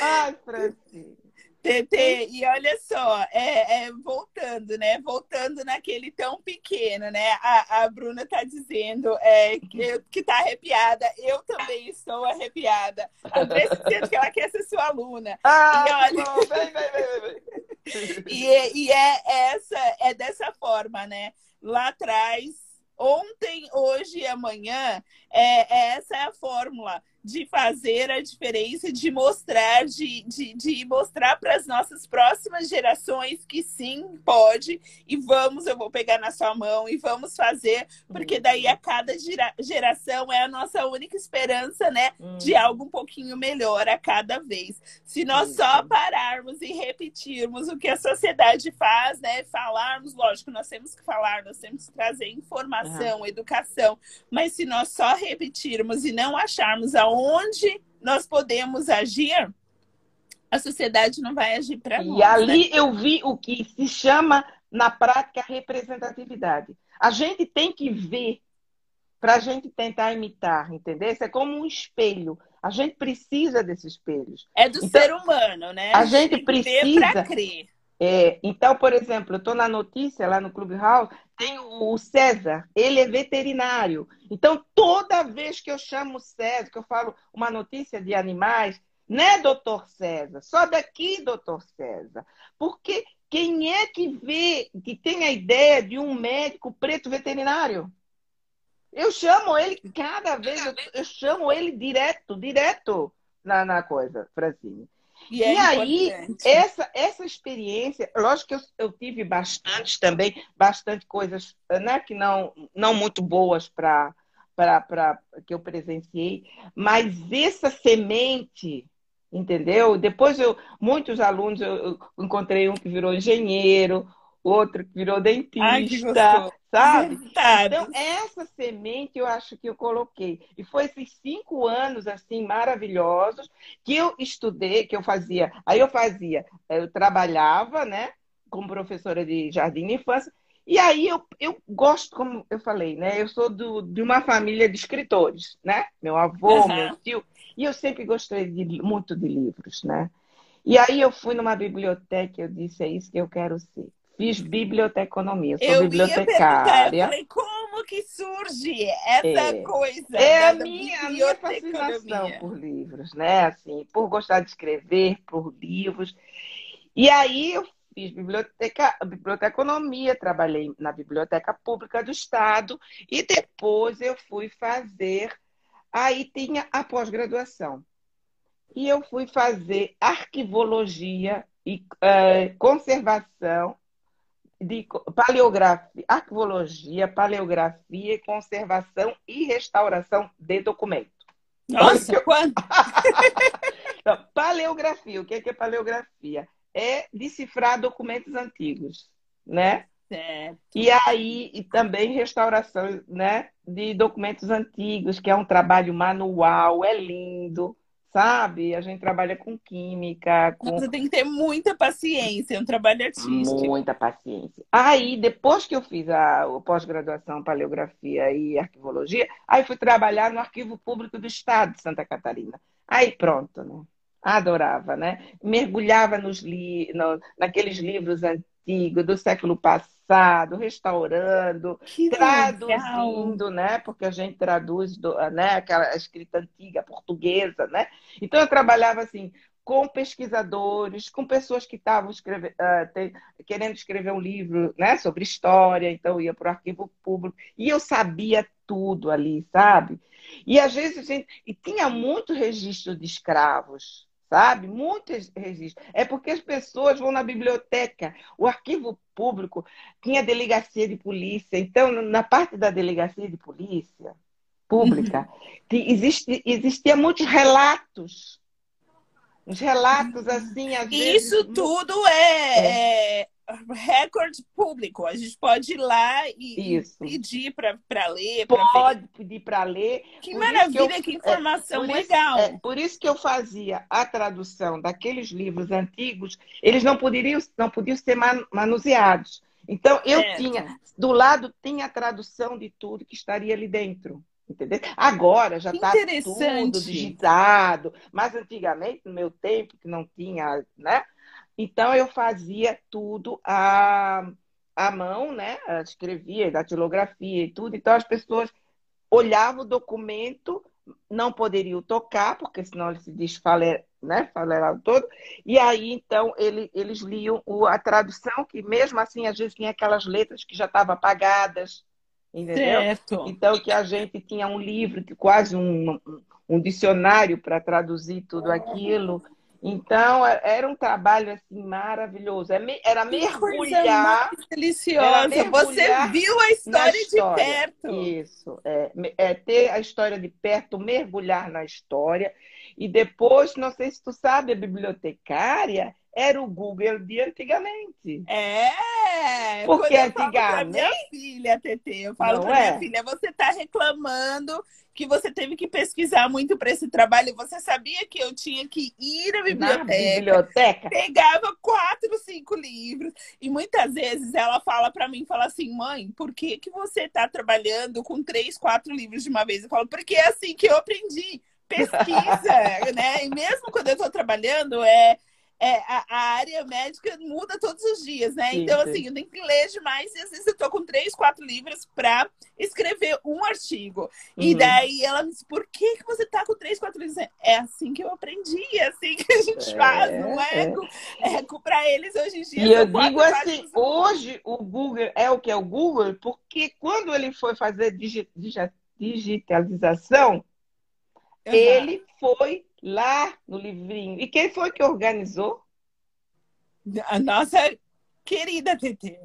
Ai, Francisco. TT, e olha só, é, é, voltando, né? Voltando naquele tão pequeno, né? A, a Bruna tá dizendo é, que, que tá arrepiada. Eu também estou arrepiada. A Andressa dizendo que ela quer ser sua aluna. Ah, e olha... bom, vem, vem, vem, vem. e, e é essa, é dessa forma, né? Lá atrás, ontem, hoje e amanhã, é, é essa é a fórmula de fazer a diferença, de mostrar, de, de, de mostrar para as nossas próximas gerações que sim, pode, e vamos, eu vou pegar na sua mão e vamos fazer, porque daí a cada geração é a nossa única esperança, né, hum. de algo um pouquinho melhor a cada vez. Se nós só pararmos e repetirmos o que a sociedade faz, né, falarmos, lógico, nós temos que falar, nós temos que trazer informação, uhum. educação, mas se nós só repetirmos e não acharmos a onde nós podemos agir, a sociedade não vai agir para nós. E ali né? eu vi o que se chama na prática representatividade. A gente tem que ver para a gente tentar imitar, entendeu? Isso é como um espelho. A gente precisa desses espelhos. É do então, ser humano, né? A gente precisa. Para crer. É, então, por exemplo, eu estou na notícia lá no Clubhouse, tem o César, ele é veterinário. Então, toda vez que eu chamo o César, que eu falo uma notícia de animais, né, doutor César? Só daqui, doutor César. Porque quem é que vê, que tem a ideia de um médico preto veterinário? Eu chamo ele cada vez, eu, eu chamo ele direto, direto na, na coisa, Francine. E, é e aí, essa, essa experiência, lógico que eu, eu, tive bastante também, bastante coisas né, que não, não muito boas para que eu presenciei, mas essa semente, entendeu? Depois eu, muitos alunos, eu, eu encontrei um que virou engenheiro, outro que virou dentista, Ai, sabe? Então, essa semente eu acho que eu coloquei. E foi esses cinco anos, assim, maravilhosos, que eu estudei, que eu fazia. Aí eu fazia, eu trabalhava, né, como professora de jardim de infância, e aí eu, eu gosto, como eu falei, né? Eu sou do, de uma família de escritores, né? Meu avô, uhum. meu tio, e eu sempre gostei de, muito de livros, né? E aí eu fui numa biblioteca e eu disse, é isso que eu quero ser. Fiz biblioteconomia, sou eu bibliotecária. eu falei, como que surge essa é. coisa? É a minha, a minha fascinação por livros, né? Assim, por gostar de escrever, por livros. E aí eu fiz biblioteca, biblioteconomia, trabalhei na Biblioteca Pública do Estado e depois eu fui fazer. Aí tinha a pós-graduação. E eu fui fazer arquivologia e uh, conservação de paleografia, arquivologia, paleografia, conservação e restauração de documento. Nossa, eu... quanto? paleografia, o que é paleografia? É decifrar documentos antigos, né? Certo. E aí, e também restauração né, de documentos antigos, que é um trabalho manual, é lindo sabe? A gente trabalha com química. Com... Você tem que ter muita paciência, é um trabalho artístico. Muita paciência. Aí, depois que eu fiz a, a pós-graduação Paleografia e Arquivologia, aí fui trabalhar no Arquivo Público do Estado de Santa Catarina. Aí pronto, né? Adorava, né? Mergulhava nos li... no... naqueles livros antigos do século passado restaurando, que traduzindo, legal. né? Porque a gente traduz do, né? aquela escrita antiga portuguesa, né? Então eu trabalhava assim com pesquisadores, com pessoas que estavam uh, querendo escrever um livro né, sobre história, então ia para o arquivo público, e eu sabia tudo ali, sabe? E às vezes a gente. E tinha muito registro de escravos, sabe? Muitos registros. É porque as pessoas vão na biblioteca, o arquivo público tinha delegacia de polícia. Então, na parte da delegacia de polícia pública, existe, existia muitos relatos. Uns relatos assim, às Isso vezes... tudo é, é. é recorde público. A gente pode ir lá e, Isso. pedir para ler. Pode pedir para ler. Que Por isso maravilha, eu- que informação por isso- legal. é, por isso que eu fazia a tradução daqueles livros antigos, eles não poderiam, não podiam ser man- manuseados. Então, eu tinha, do lado tinha a tradução de tudo que estaria ali dentro. Entendeu? Agora já está tudo digitado, mas antigamente, no meu tempo, que não tinha, né? Então eu fazia tudo à, à mão, né? Eu Escrevia, datilografia e tudo. Então as pessoas olhavam o documento, não poderiam tocar, porque senão ele se desfaler, né? Falerava todo. E aí, então, ele, eles liam o- a tradução, que mesmo assim, às vezes tinha aquelas letras que já estavam apagadas, entendeu? Certo. Então, que a gente tinha um livro, que quase um- um dicionário para traduzir tudo aquilo. Então, é- era um trabalho assim maravilhoso. É Era mergulhar deliciosa. Era Você mergulhar viu a história, história. de perto. Isso, é, é ter a história de perto, mergulhar na história. E depois, não sei se tu sabe, a bibliotecária era o Google de antigamente. É, Porque antigamente- minha filha, TT, eu falo Não pra minha é? filha, você está reclamando que você teve que pesquisar muito para esse trabalho. Você sabia que eu tinha que ir à Na biblioteca, biblioteca, pegava quatro, cinco livros e muitas vezes ela fala para mim, fala assim, mãe, por que que você está trabalhando com três, quatro livros de uma vez? Eu falo, porque é assim que eu aprendi. Pesquisa, né? E mesmo quando eu estou trabalhando, é, é a, a área médica muda todos os dias, né? Sim, então, sim. assim, eu tenho que ler demais e às vezes eu tô com três, quatro livros para escrever um artigo. E Uhum. daí ela me disse, por que, que você tá com três, quatro livros? É assim que eu aprendi, é assim que a gente É, faz, não é? é. Eco, eco para eles hoje em dia. E eu digo assim, hoje o Google é o que é o Google, porque quando ele foi fazer digi- digi- digitalização, Aham. ele foi lá no livrinho. E quem foi que organizou? A nossa querida TT.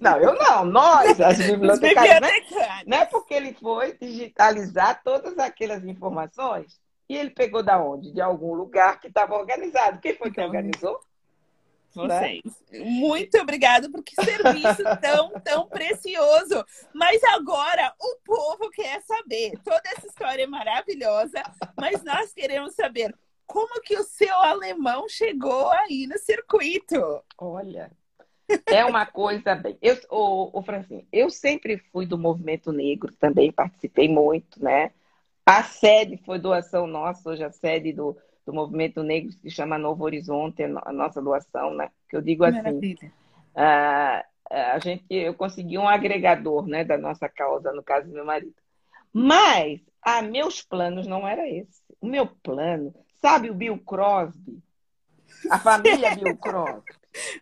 Não, eu não, nós, as bibliotecárias, né? bibliotecários. Não é porque ele foi digitalizar todas aquelas informações e ele pegou da onde? De algum lugar que estava organizado. Quem foi que Então, organizou? Vocês. Muito obrigada por que serviço tão, tão precioso. Mas agora o povo quer saber. Toda essa história é maravilhosa, mas nós queremos saber como que o seu alemão chegou aí no circuito. Olha, é uma coisa bem. Eu, o, o Francine, eu sempre fui do movimento negro, também participei muito, né? A sede foi doação nossa, hoje a sede do, do movimento negro se chama Novo Horizonte, a nossa doação, né? Que eu digo assim, Maravilha. ah, a gente, eu consegui um agregador, né, da nossa causa, no caso do meu marido. Mas, ah, meus planos não era esse. O meu plano, sabe o Bill Crosby? A família Bill Crosby.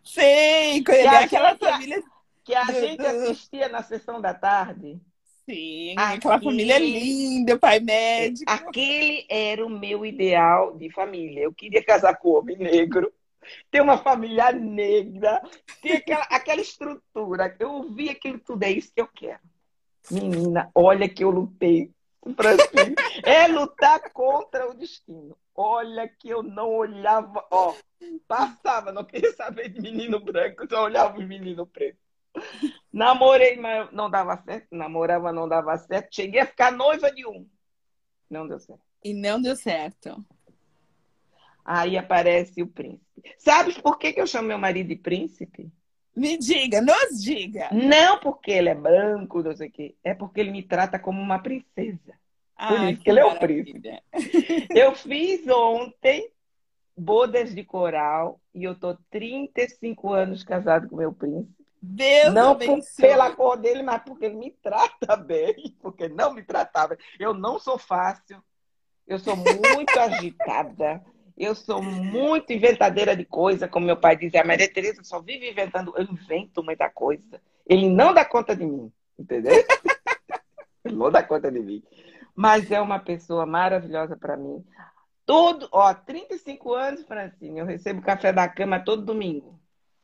Sei, E a aquela família. que a gente assistia na sessão da tarde. Sim, Aqui- aquela família linda, pai médico. Aquele era o meu ideal de família. Eu queria casar com homem negro, ter uma família negra, ter aquela, aquela estrutura. Eu vi aquilo tudo, é isso que eu quero. Menina, olha que eu lutei. Francine. É lutar contra o destino. Olha que eu não olhava, ó, passava, não queria saber de menino branco, só olhava os menino preto. Namorei, mas não dava certo. Namorava, não dava certo. Cheguei a ficar noiva de um. Não deu certo. E não deu certo. Aí aparece o príncipe. Sabes por que, que eu chamo meu marido de príncipe? Me diga, nos diga. Não porque ele é branco, não sei o quê. É porque ele me trata como uma princesa. Ai, isso que ele é o maravilha. Eu fiz ontem bodas de coral e eu tô 35 anos casado com meu príncipe. Deus não por- pela cor dele, mas porque ele me trata bem, porque não me tratava. Eu não sou fácil, eu sou muito agitada, eu sou muito inventadeira de coisa, como meu pai dizia, a Maria Tereza só vive inventando, eu invento muita coisa. Ele não dá conta de mim, entendeu? ele não dá conta de mim. Mas é uma pessoa maravilhosa para mim. Todo, ó, 35 anos, Francine, eu recebo café da cama todo domingo.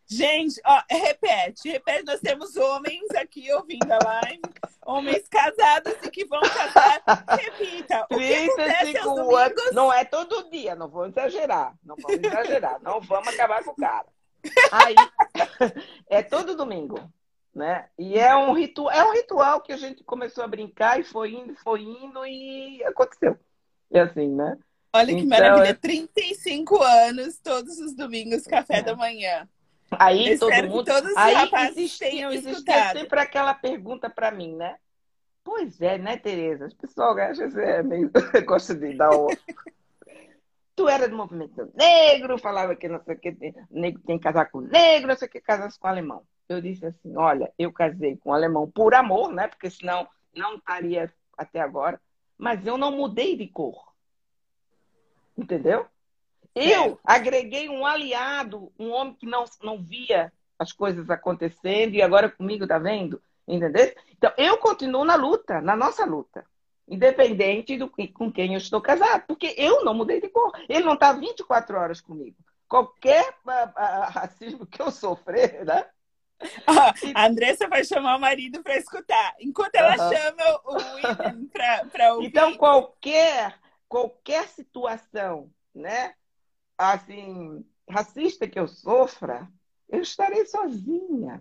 Gente, ó, repete, repete. Nós temos homens aqui ouvindo a live, homens casados e que vão casar. Repita. O que acontece aos 35 domingos? anos. Não é todo dia, não vamos exagerar. Não vamos exagerar. Não vamos acabar com o cara. Aí, é todo domingo, né? E é um ritual, é um ritual que a gente começou a brincar e foi indo, foi indo e aconteceu. É assim, né? Olha que então, maravilha, 35 anos, todos os domingos, café é. da manhã. Aí Eu todo mundo. aí existia, existia sempre aquela pergunta para mim, né? Pois é, né, Tereza? As pessoas acham que é meio. gosta de dar o. tu era do movimento negro, falava que não sei o que, negro tem que casar com negro, não sei o que, casasse com alemão. Eu disse assim: olha, eu casei com alemão por amor, né? Porque senão não estaria até agora. Mas eu não mudei de cor. Entendeu? Eu agreguei um aliado, um homem que não, não via as coisas acontecendo e agora comigo tá vendo, entendeu? Então, eu continuo na luta, na nossa luta, independente do com quem eu estou casado, porque eu não mudei de cor. Ele não está 24 horas comigo. Qualquer uh, racismo que eu sofrer, né? Ah, a Andressa vai chamar o marido para escutar. Enquanto ela uhum. chama o William para ouvir. Então, qualquer, qualquer situação, né? Assim, racista que eu sofra, eu estarei sozinha.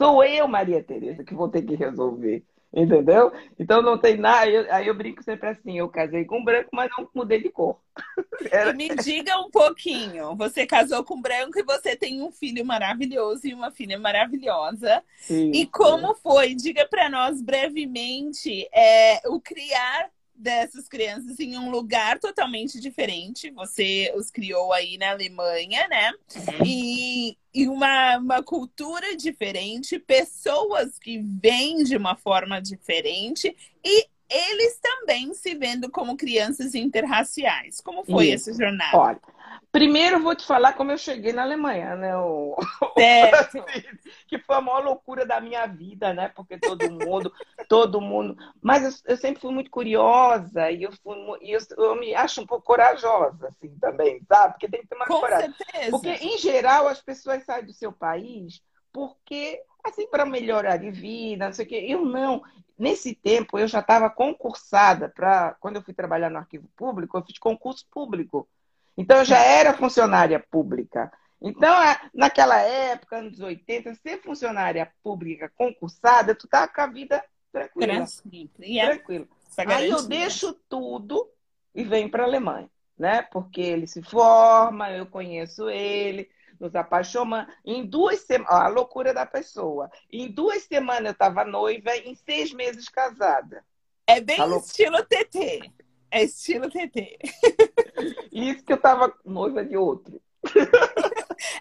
Sou eu, Maria Tereza, que vou ter que resolver. Entendeu? Então não tem nada. aí eu brinco sempre assim: eu casei com branco, mas não mudei de cor. Era... Me diga um pouquinho. Você casou com branco e você tem um filho maravilhoso e uma filha maravilhosa. Sim, e como sim. foi? Diga para nós brevemente é, o criar dessas crianças em um lugar totalmente diferente. Você os criou aí na Alemanha, né? Uhum. E, e uma, uma cultura diferente, pessoas que vêm de uma forma diferente e eles também se vendo como crianças interraciais. Como foi Isso. essa jornada? Olha, Primeiro, vou te falar como eu cheguei na Alemanha, né? O... que foi a maior loucura da minha vida, né? Porque todo mundo, todo mundo. Mas eu, eu, sempre fui muito curiosa e eu, fui, eu, eu, me acho um pouco corajosa, assim, também, sabe? Porque tem que ter uma Com coragem. Certeza. Porque, em geral, as pessoas saem do seu país porque, assim, para melhorar de vida, não sei o quê. Eu não. Nesse tempo, eu já estava concursada para. Quando eu fui trabalhar no arquivo público, eu fiz concurso público. Então, eu já era funcionária pública. Então, naquela época, anos 80, ser funcionária pública concursada, tu tá com a vida tranquila. Yeah. Tranquilo. Aí eu deixo tudo e venho para a Alemanha, né? Porque ele se forma, eu conheço ele, nos apaixonamos. Em duas semanas, a loucura da pessoa. Em duas semanas eu estava noiva, em seis meses casada. É bem estilo TT. É estilo TT. Isso que eu tava noiva de outro.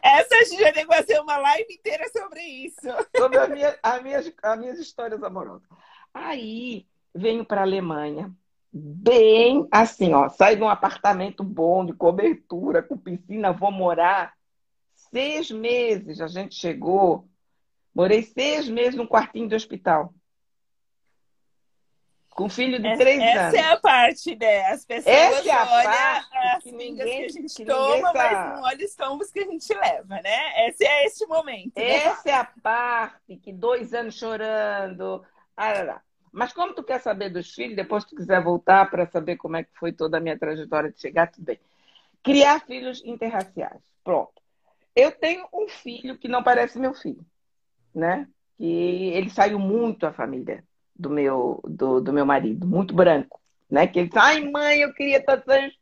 Essa a gente vai ter que fazer uma live inteira sobre isso. Sobre a minha, a minhas, as minhas histórias amorosas. Aí venho para a Alemanha, bem assim, ó, saio de um apartamento bom, de cobertura, com piscina, vou morar. Seis meses a gente chegou, morei seis meses num quartinho de hospital. Com filho de três essa anos. Essa é a parte, né? As pessoas essa é olham as que ninguém, que a gente toma, mas não olham os tombos que a gente leva, né? Esse é esse momento. Né? Essa é a parte que dois anos chorando. Ah, mas como tu quer saber dos filhos, depois tu quiser voltar para saber como é que foi toda a minha trajetória de chegar, tudo bem. Criar filhos interraciais. Pronto. Eu tenho um filho que não parece meu filho, né? Que ele saiu muito a família do meu, do, do meu marido, muito branco. Né? Que ele disse, ai mãe, eu queria,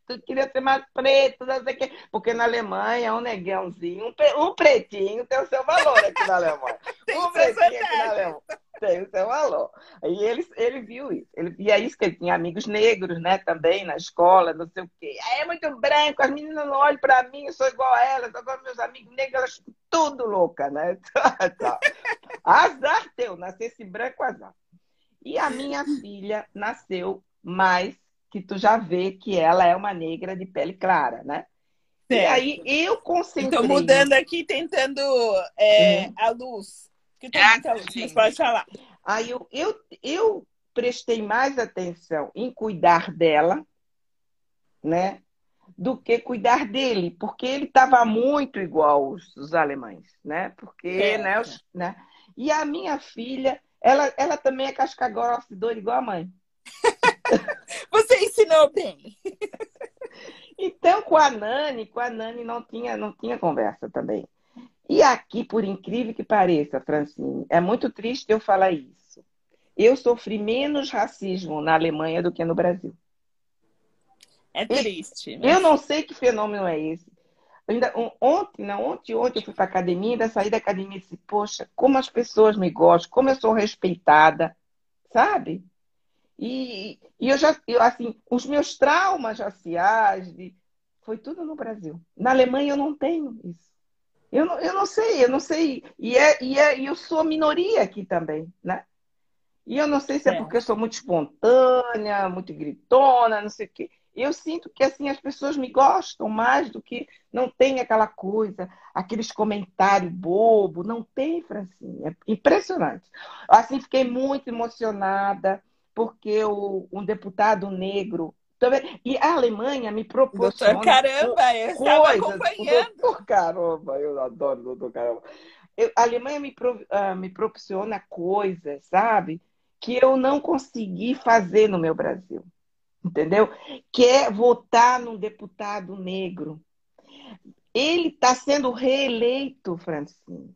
eu queria ser mais preto, não sei o quê. Porque na Alemanha, um negãozinho, um, um pretinho tem o seu valor aqui na Alemanha. um pretinho aqui na Alemanha tem o seu valor. E ele, ele viu isso. Ele via isso, que ele tinha amigos negros, né, também na escola, não sei o quê. É muito branco, as meninas não olham para mim, eu sou igual a elas, agora meus amigos negros, elas tudo louca, né? azar teu, nascesse branco, azar. E a minha filha nasceu mais, que tu já vê que ela é uma negra de pele clara, né? Certo. E aí eu concentrei... Estou mudando aqui, tentando é, uhum. a luz. Que tem muita luz, mas pode falar. Aí eu, eu, eu prestei mais atenção em cuidar dela, né? Do que cuidar dele, porque ele estava muito igual os, os alemães, né? Porque, né, os, né? E a minha filha ela, ela também é casca grossa e dor igual a mãe. Você ensinou bem. Então, com a Nani, com a Nani não tinha, não tinha conversa também. E E aqui, por incrível que pareça, Francine, é muito triste eu falar isso. Eu sofri menos racismo na Alemanha do que no Brasil. É triste. Mas... Eu não sei que fenômeno é esse. Ainda, ontem, não, ontem, ontem eu fui para academia, ainda saí da academia e disse, poxa, como as pessoas me gostam, como eu sou respeitada, sabe? E, e eu já, eu, assim, os meus traumas raciais, de, foi tudo no Brasil. Na Alemanha eu não tenho isso. Eu não, eu não sei, eu não sei. E, é, e é, eu sou minoria aqui também, né? E eu não sei se é, é porque eu sou muito espontânea, muito gritona, não sei o quê eu sinto que assim as pessoas me gostam mais do que não tem aquela coisa, aqueles comentários bobo, não tem, Francine. É impressionante. Assim, fiquei muito emocionada porque o, um deputado negro também, e a Alemanha me proporciona. Doutor Caramba, eu estava acompanhando. Doutor Caramba, eu adoro doutor Caramba. Eu, a Alemanha me, uh, me proporciona coisas, sabe, que eu não consegui fazer no meu Brasil entendeu? Quer votar num deputado negro. Ele está sendo reeleito, Francine.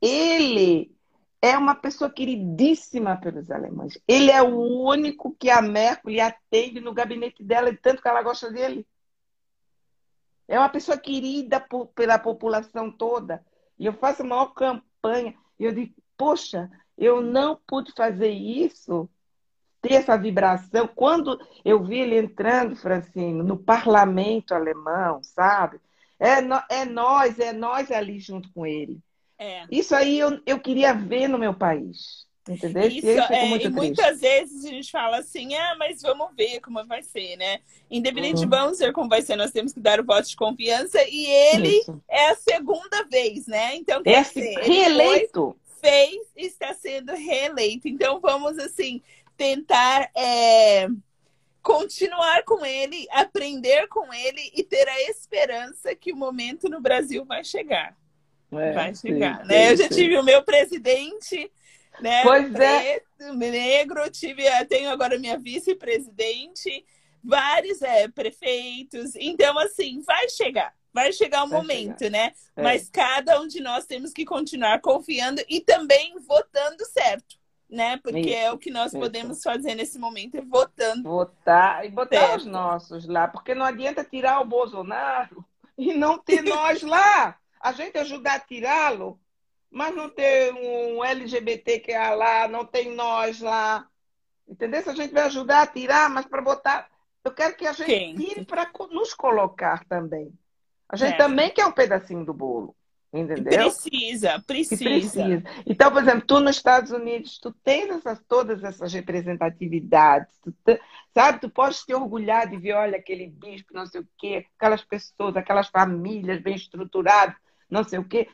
Ele é uma pessoa queridíssima pelos alemães. Ele é o único que a Merkel atende no gabinete dela, de tanto que ela gosta dele. É uma pessoa querida por, pela população toda. E eu faço a maior campanha. E eu digo, poxa, eu não pude fazer isso ter essa vibração. Quando eu vi ele entrando, Francino, no parlamento alemão, sabe? É, no, é nós, é nós ali junto com ele. É. Isso aí eu, eu queria ver no meu país. Entendeu? Isso, é, e muitas vezes a gente fala assim, ah, mas vamos ver como vai ser, né? Independente uhum. vamos ver como vai ser, nós temos que dar o voto de confiança e ele Isso. é a segunda vez, né? Então, quer é dizer, reeleito. Fez e está sendo reeleito. Então, vamos assim, tentar é, continuar com ele, aprender com ele e ter a esperança que o momento no Brasil vai chegar. É, vai chegar, sim, né? Sim, Eu já tive o meu presidente, né? Pois é. preto, é. negro, tive, tenho agora minha vice-presidente, vários é, prefeitos. Então, assim, vai chegar. Vai chegar o vai momento, chegar. né? É. Mas cada um de nós temos que continuar confiando e também votando certo né? Porque isso, é o que nós isso. podemos fazer nesse momento, é votando. Votar e botar certo. os nossos lá, porque não adianta tirar o Bolsonaro e não ter nós lá. A gente ajudar a tirá-lo, mas não ter um LGBTQA lá, não tem nós lá. Entendeu? Se a gente vai ajudar a tirar, mas para botar. Eu quero que a gente Quem? tire para nos colocar também. A gente é. também quer um pedacinho do bolo. Entendeu? Precisa, precisa. precisa. Então, por exemplo, tu nos Estados Unidos, tu tens essas, todas essas representatividades, tu te, sabe? Tu podes te orgulhar de ver, olha, aquele bispo, não sei o quê, aquelas pessoas, aquelas famílias bem estruturadas, não sei o quê.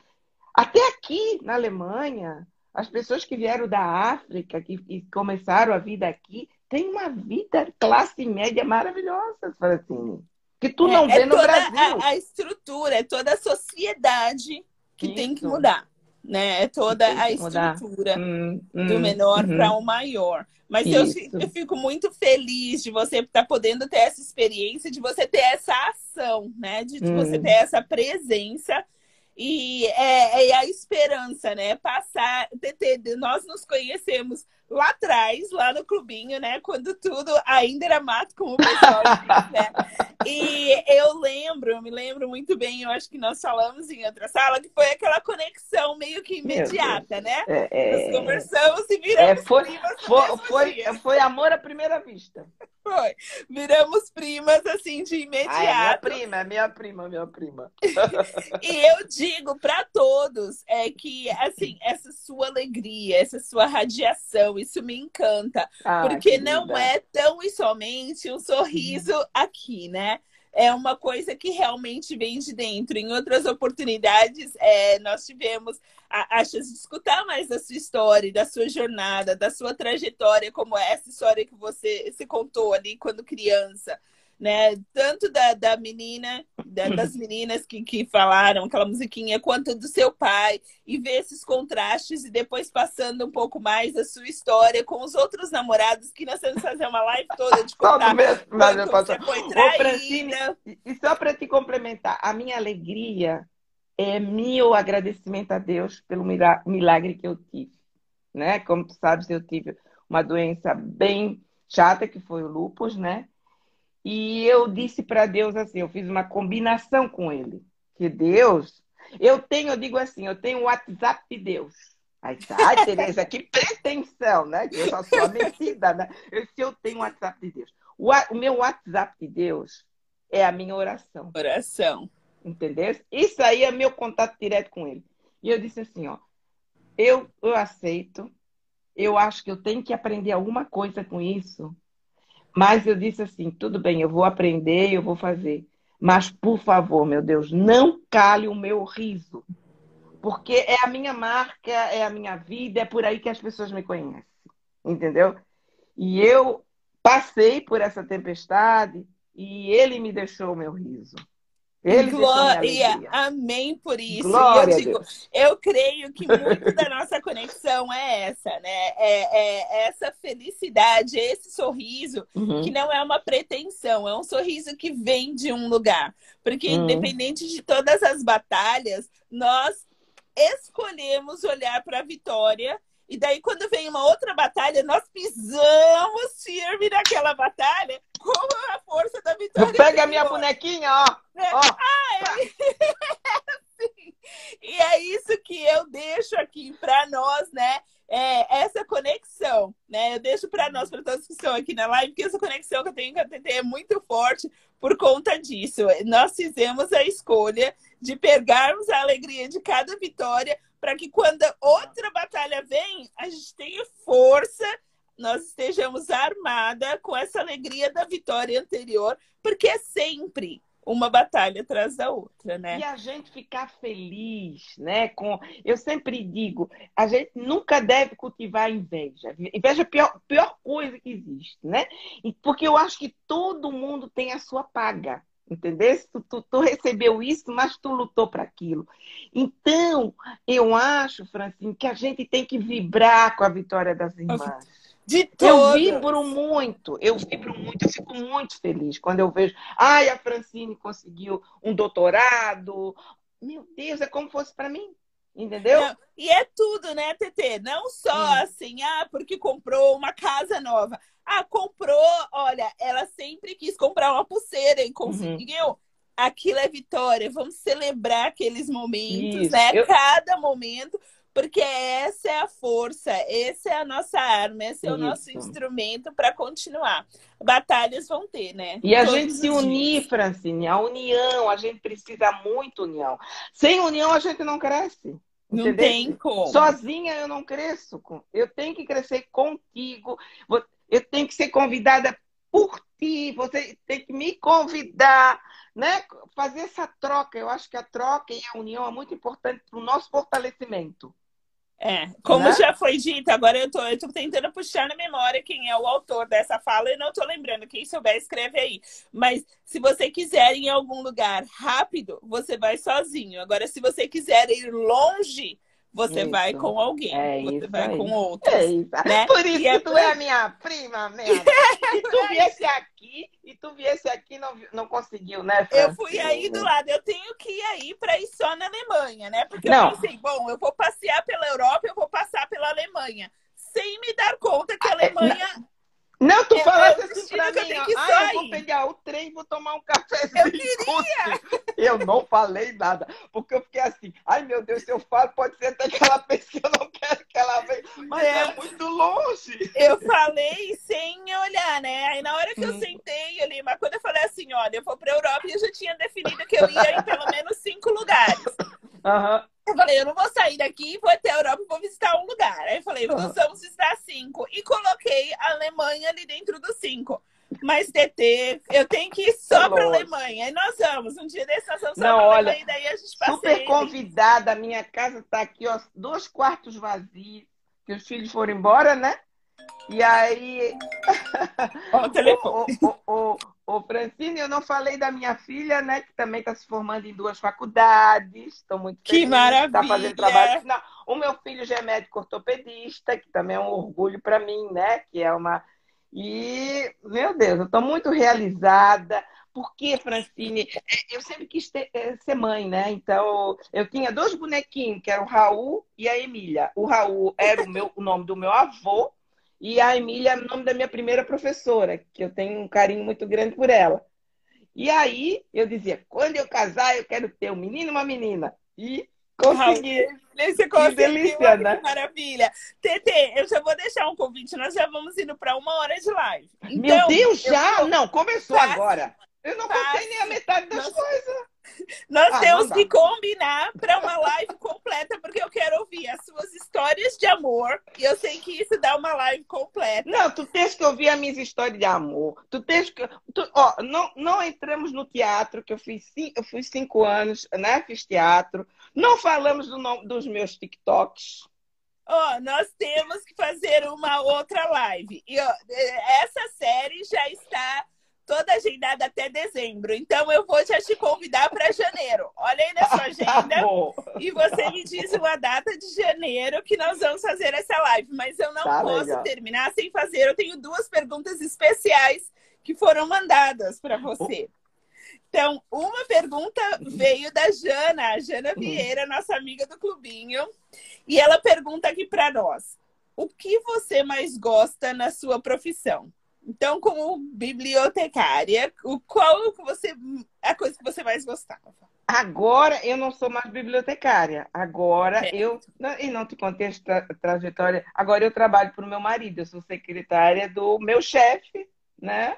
Até aqui, na Alemanha, as pessoas que vieram da África, que, que começaram a vida aqui, têm uma vida classe média maravilhosa, assim que tu não é, vê é no Brasil. A, a, estrutura, é toda a sociedade que Isso. tem que mudar. Né? É toda a estrutura hum, hum, do menor hum. para o maior. Mas eu, eu, fico muito feliz de você estar tá podendo ter essa experiência, de você ter essa ação, né? De, de você hum. ter essa presença e é, é, a esperança, né? Passar, ter, ter, nós nos conhecemos lá atrás, lá no clubinho, né? Quando tudo ainda era mato, como o pessoal diz, né? E eu lembro, eu me lembro muito bem, eu acho que nós falamos em outra sala, que foi aquela conexão meio que imediata, né? É, é, nós conversamos e viramos é, foi, primas foi, foi, foi, amor à primeira vista. Foi. Viramos primas, assim, de imediato. Ai, minha prima, minha prima, minha prima. e eu digo para todos é que, assim, essa sua alegria, essa sua radiação, isso me encanta. Ah, porque não é tão e somente um sorriso uhum. aqui, né? É uma coisa que realmente vem de dentro. Em outras oportunidades, é, nós tivemos a, a chance de escutar mais da sua história, da sua jornada, da sua trajetória, como essa história que você se contou ali quando criança né? Tanto da, da menina, da, das meninas que, que falaram aquela musiquinha, quanto do seu pai, e ver esses contrastes e depois passando um pouco mais a sua história com os outros namorados, que nós temos que fazer uma live toda de contar mesmo, mas você foi traída. e só para te complementar, a minha alegria é meu agradecimento a Deus pelo milagre que eu tive. Né? Como tu sabes, eu tive uma doença bem chata, que foi o lúpus, né? E eu disse para Deus assim, eu fiz uma combinação com ele, que Deus, eu tenho, eu digo assim, eu tenho o WhatsApp de Deus. Aí tá, ai, Tereza, que pretensão, né? Eu já sou metida, né? Eu, se eu tenho o WhatsApp de Deus. O, o meu WhatsApp de Deus é a minha oração. Oração. Entendeu? Isso aí é meu contato direto com ele. E eu disse assim, ó, eu, eu aceito, eu acho que eu tenho que aprender alguma coisa com isso, mas eu disse assim, tudo bem, eu vou aprender, eu vou fazer. Mas, por favor, meu Deus, não cale o meu riso. Porque é a minha marca, é a minha vida, é por aí que as pessoas me conhecem. Entendeu? E eu passei por essa tempestade e ele me deixou o meu riso. Ele Glória, amém por isso. Glória eu, digo, eu creio que muito da nossa conexão é essa, né? É, é essa felicidade, esse sorriso, uhum. que não é uma pretensão, é um sorriso que vem de um lugar. Porque, uhum. independente de todas as batalhas, nós escolhemos olhar para a vitória e daí, quando vem uma outra batalha, nós pisamos firme naquela batalha com a força da vitória. Pega a minha bonequinha, ó. É. ó. Ah, é... E é isso que eu deixo aqui para nós, né? É, essa conexão, né? Eu deixo para nós, para todos que estão aqui na live, que essa conexão que eu tenho com a TT é muito forte por conta disso. Nós fizemos a escolha de pegarmos a alegria de cada vitória para que quando outra batalha vem, a gente tenha força, nós estejamos armada com essa alegria da vitória anterior, porque é sempre uma batalha atrás da outra, né? E a gente ficar feliz, né? Com, eu sempre digo, a gente nunca deve cultivar inveja. Inveja é a pior, pior coisa que existe, né? Porque eu acho que todo mundo tem a sua paga. Entendeu? Tu, tu, tu, recebeu isso, mas tu lutou para aquilo. Então, eu acho, Francine, que a gente tem que vibrar com a vitória das irmãs. De Eu vibro muito, eu vibro muito, eu fico muito feliz quando eu vejo, ai, a Francine conseguiu um doutorado. Meu Deus, é como fosse para mim. Entendeu? Não, e é tudo, né, TT? Não só hum. assim, ah, porque comprou uma casa nova. Ah, comprou, olha, ela sempre quis comprar uma pulseira e conseguiu. Uhum. Aquilo é vitória. Vamos celebrar aqueles momentos, Isso. né? Eu... Cada momento, porque essa é a força, essa é a nossa arma, esse é Isso. o nosso instrumento para continuar. Batalhas vão ter, né? E a Todos gente se unir, dias. Francine, a união, a gente precisa muito união. Sem união a gente não cresce. Não entendeu? tem como. Sozinha eu não cresço. Eu tenho que crescer contigo. Eu tenho que ser convidada por ti. Você tem que me convidar, né? Fazer essa troca. Eu acho que a troca e a união é muito importante para o nosso fortalecimento. É, como né? já foi dito, agora eu tô, eu tô tentando puxar na memória quem é o autor dessa fala e não tô lembrando. Quem souber, escreve aí. Mas se você quiser ir em algum lugar rápido, você vai sozinho. Agora, se você quiser ir longe, você isso. vai com alguém, é você vai aí. com outros. É. Né? Por isso e que é tu é minha prima mesmo. e tu viesse aqui, e tu viesse aqui não, não conseguiu, né, Fran? Eu fui aí do lado. Eu tenho que ir aí para ir só na Alemanha, né? Porque não. eu pensei, bom, eu vou passear pela Europa, eu vou passar pela Alemanha. Sem me dar conta que a é, Alemanha não, tu falasse assim pra mim, ó, ah, eu vou pegar o trem e vou tomar um cafezinho. Eu queria! Eu não falei nada, porque eu fiquei assim, ai meu Deus, se eu falo, pode ser até que ela pense que eu não quero que ela venha, mas é, é muito longe. Eu falei sem olhar, né? Aí na hora que eu hum. sentei ali, mas quando eu falei assim, olha, eu vou pra Europa e eu já tinha definido que eu ia em pelo menos cinco lugares. Uhum. Eu falei, eu não vou sair daqui, vou até a Europa e vou visitar um lugar. Aí eu falei, nós vamos visitar cinco. E coloquei a Alemanha ali dentro dos cinco. Mas, TT, eu tenho que ir só para a Alemanha. E nós vamos. Um dia desse nós vamos não, só para Alemanha. E daí a gente passa. Super convidada. A minha casa está aqui, ó, dois quartos vazios. Que os filhos foram embora, né? E aí. Ó, o telefone. o, o, o, Ô, Francine, eu não falei da minha filha, né? Que também está se formando em duas faculdades. Estou muito feliz. Que maravilha! Está fazendo trabalho. Não, o meu filho já é médico ortopedista, que também é um orgulho para mim, né? Que é uma. E, meu Deus, eu estou muito realizada. Porque, Francine, eu sempre quis ter, é, ser mãe, né? Então, eu tinha dois bonequinhos, que eram o Raul e a Emília. O Raul era o, meu, o nome do meu avô e a Emília é o nome da minha primeira professora, que eu tenho um carinho muito grande por ela. E aí, eu dizia, quando eu casar, eu quero ter um menino e uma menina. E consegui. Nesse que delícia, né? Maravilha. Tete, eu já vou deixar um convite. Nós já vamos indo para uma hora de live. Então, Meu Deus, já? Vou... Não, começou agora. Eu não contei nem a metade das Nós... coisas. Nós ah, temos que combinar para uma live completa, porque eu quero ouvir as suas histórias de amor. E eu sei que isso dá uma live completa. Não, tu tens que ouvir as minhas histórias de amor. Tu tens que. Tu, ó, não, não entramos no teatro, que eu fiz eu fui cinco anos, né? Fiz teatro. Não falamos do nome dos meus TikToks. Ó, oh, nós temos que fazer uma outra live. E ó, essa série já está toda agendada até dezembro. Então eu vou já te convidar para janeiro. Olha aí na sua agenda tá e você me diz uma data de janeiro que nós vamos fazer essa live. Mas eu não tá posso legal. terminar sem fazer. Eu tenho duas perguntas especiais que foram mandadas para você. Então, uma pergunta veio da Jana, a Jana uhum. Vieira, nossa amiga do clubinho, e ela pergunta aqui para nós: o que você mais gosta na sua profissão? Então, como bibliotecária, o qual você a coisa que você mais gostava? Agora eu não sou mais bibliotecária. Agora é. eu e não te contei a tra trajetória. Agora eu trabalho para o meu marido. Eu sou secretária do meu chefe, né?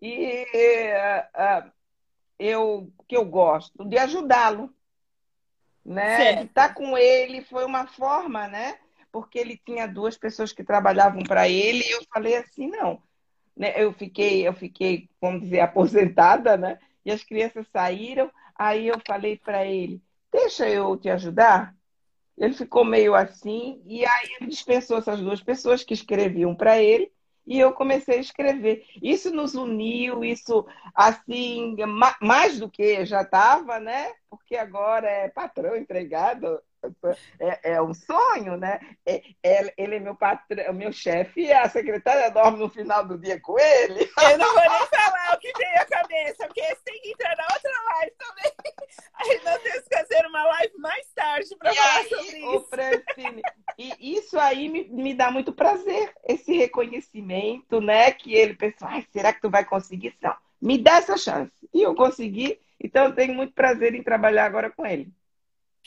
E uh, uh, eu que eu gosto de ajudá-lo, né? Certo. De estar com ele foi uma forma, né? Porque ele tinha duas pessoas que trabalhavam para ele. E eu falei assim, não né, eu fiquei, eu fiquei, vamos dizer, aposentada, né? E as crianças saíram, aí eu falei para ele, deixa eu te ajudar. Ele ficou meio assim, e aí ele dispensou essas duas pessoas que escreviam para ele, e eu comecei a escrever. Isso nos uniu, isso assim, mais do que já estava, né? Porque agora é patrão empregado, é, é um sonho, né? É, é, ele é meu patrão, meu chefe e a secretária dorme no final do dia com ele. Eu não vou nem falar o que veio à cabeça, porque esse tem que entrar na outra live também. Aí nós temos que fazer uma live mais tarde para falar aí, sobre isso. Francine, e isso aí me, me dá muito prazer, esse reconhecimento, né? Que ele pensou, ai, será que tu vai conseguir? Não, me dá essa chance. E eu consegui, então eu tenho muito prazer em trabalhar agora com ele.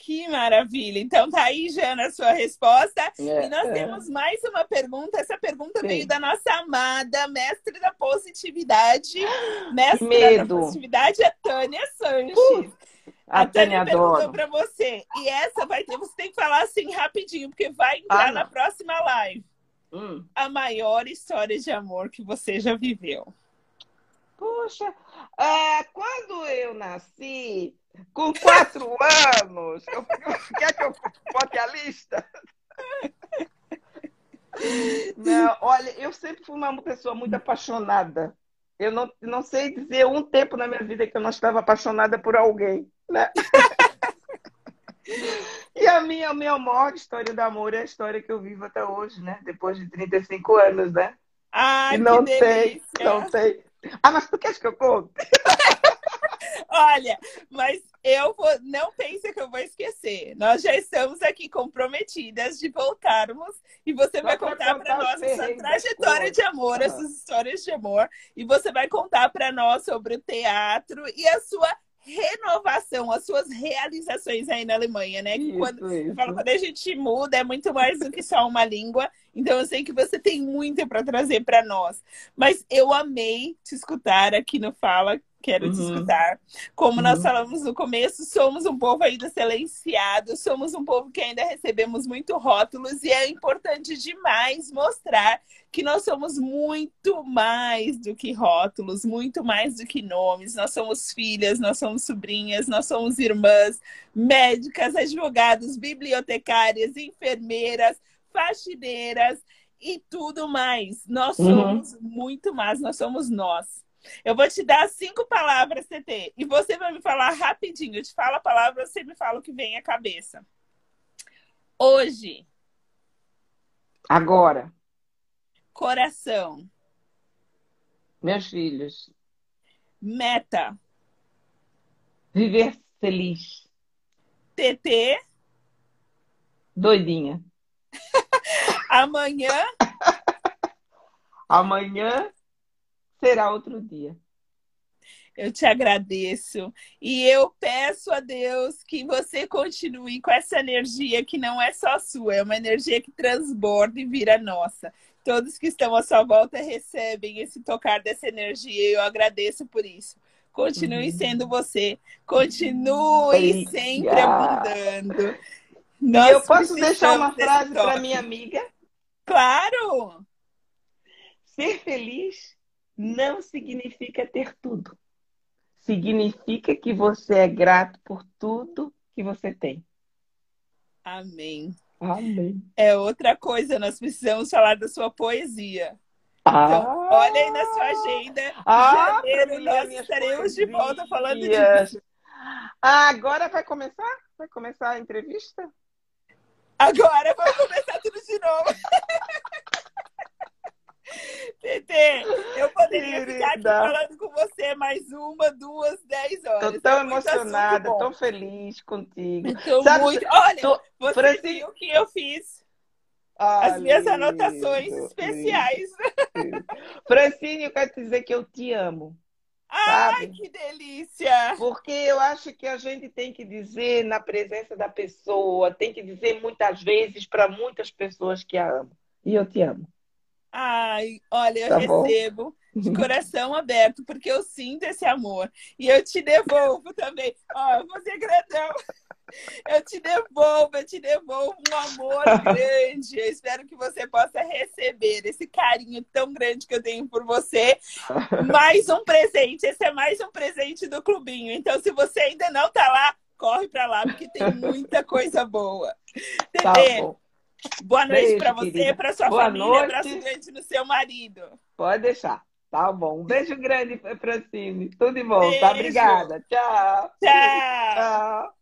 Que maravilha! Então tá aí, Jana, a sua resposta. É, e nós é. temos mais uma pergunta. Essa pergunta Sim. veio da nossa amada mestre da positividade. Mestre Medo. da positividade é Tânia Sanches. Uh, a, a Tânia, Tânia perguntou para você. E essa vai ter, você tem que falar assim rapidinho, porque vai entrar ah, na próxima live. Hum. A maior história de amor que você já viveu. Puxa, é, quando eu nasci, com quatro anos, eu, quer que eu bote a lista? Não, olha, eu sempre fui uma pessoa muito apaixonada. Eu não, não sei dizer um tempo na minha vida que eu não estava apaixonada por alguém, né? E a minha, a minha maior história de amor é a história que eu vivo até hoje, né? Depois de 35 anos, né? Ai, e não sei, não sei. Ah, mas tu queres que eu conte? Olha, mas eu vou, não pense que eu vou esquecer. Nós já estamos aqui comprometidas de voltarmos e você vai, vai contar para nós essa trajetória de amor, uhum. essas histórias de amor, e você vai contar para nós sobre o teatro e a sua renovação, as suas realizações aí na Alemanha, né? Isso, quando, isso. Falo, quando a gente muda, é muito mais do que só uma língua. Então, eu sei que você tem muito para trazer para nós. Mas eu amei te escutar aqui no Fala quero uhum. te escutar. Como uhum. nós falamos no começo, somos um povo ainda silenciado, somos um povo que ainda recebemos muito rótulos e é importante demais mostrar que nós somos muito mais do que rótulos, muito mais do que nomes. Nós somos filhas, nós somos sobrinhas, nós somos irmãs, médicas, advogados, bibliotecárias, enfermeiras, faxineiras e tudo mais. Nós uhum. somos muito mais, nós somos nós. Eu vou te dar cinco palavras, CT, e você vai me falar rapidinho. Eu te falo a palavra, você me fala o que vem à cabeça. Hoje. Agora. Coração. Meus filhos. Meta. Viver feliz. TT. Doidinha. Amanhã. Amanhã será outro dia. Eu te agradeço. E eu peço a Deus que você continue com essa energia que não é só sua, é uma energia que transborda e vira nossa. Todos que estão à sua volta recebem esse tocar dessa energia e eu agradeço por isso. Continue uhum. sendo você. Continue sempre abundando. Nós eu posso deixar uma frase para minha amiga? Claro! Ser feliz não significa ter tudo significa que você é grato por tudo que você tem. Amém. Amém. É outra coisa, nós precisamos falar da sua poesia. Ah, então, olha aí na sua agenda. Ah, janeiro nós estaremos de volta falando disso. Ah, agora vai começar? Vai começar a entrevista? Agora vai começar tudo de novo. Tete, eu poderia Querida. ficar aqui falando com você mais uma, duas, dez horas. Tô tão é emocionada, tão feliz contigo. Estou muito. Olha, tô... você Francis... viu o que eu fiz. Ah, As minhas lindo, anotações especiais. Lindo. Francine, eu quero te dizer que eu te amo. Ai, sabe? que delícia! Porque eu acho que a gente tem que dizer na presença da pessoa, tem que dizer muitas vezes para muitas pessoas que a amam. E eu te amo. Ai, olha, eu tá recebo de coração aberto, porque eu sinto esse amor. E eu te devolvo também. Ó, você é grandão. Eu te devolvo, eu te devolvo um amor grande. Eu espero que você possa receber esse carinho tão grande que eu tenho por você. Mais um presente. Esse é mais um presente do clubinho. Então, se você ainda não tá lá, corre para lá, porque tem muita coisa boa. Tá bom. Boa noite para você, para sua Boa família, abraço grande no seu marido. Pode deixar. Tá bom. Um beijo grande, Francine. Tudo de bom, tá? beijo. tá? Obrigada. Tchau. Tchau. Tchau.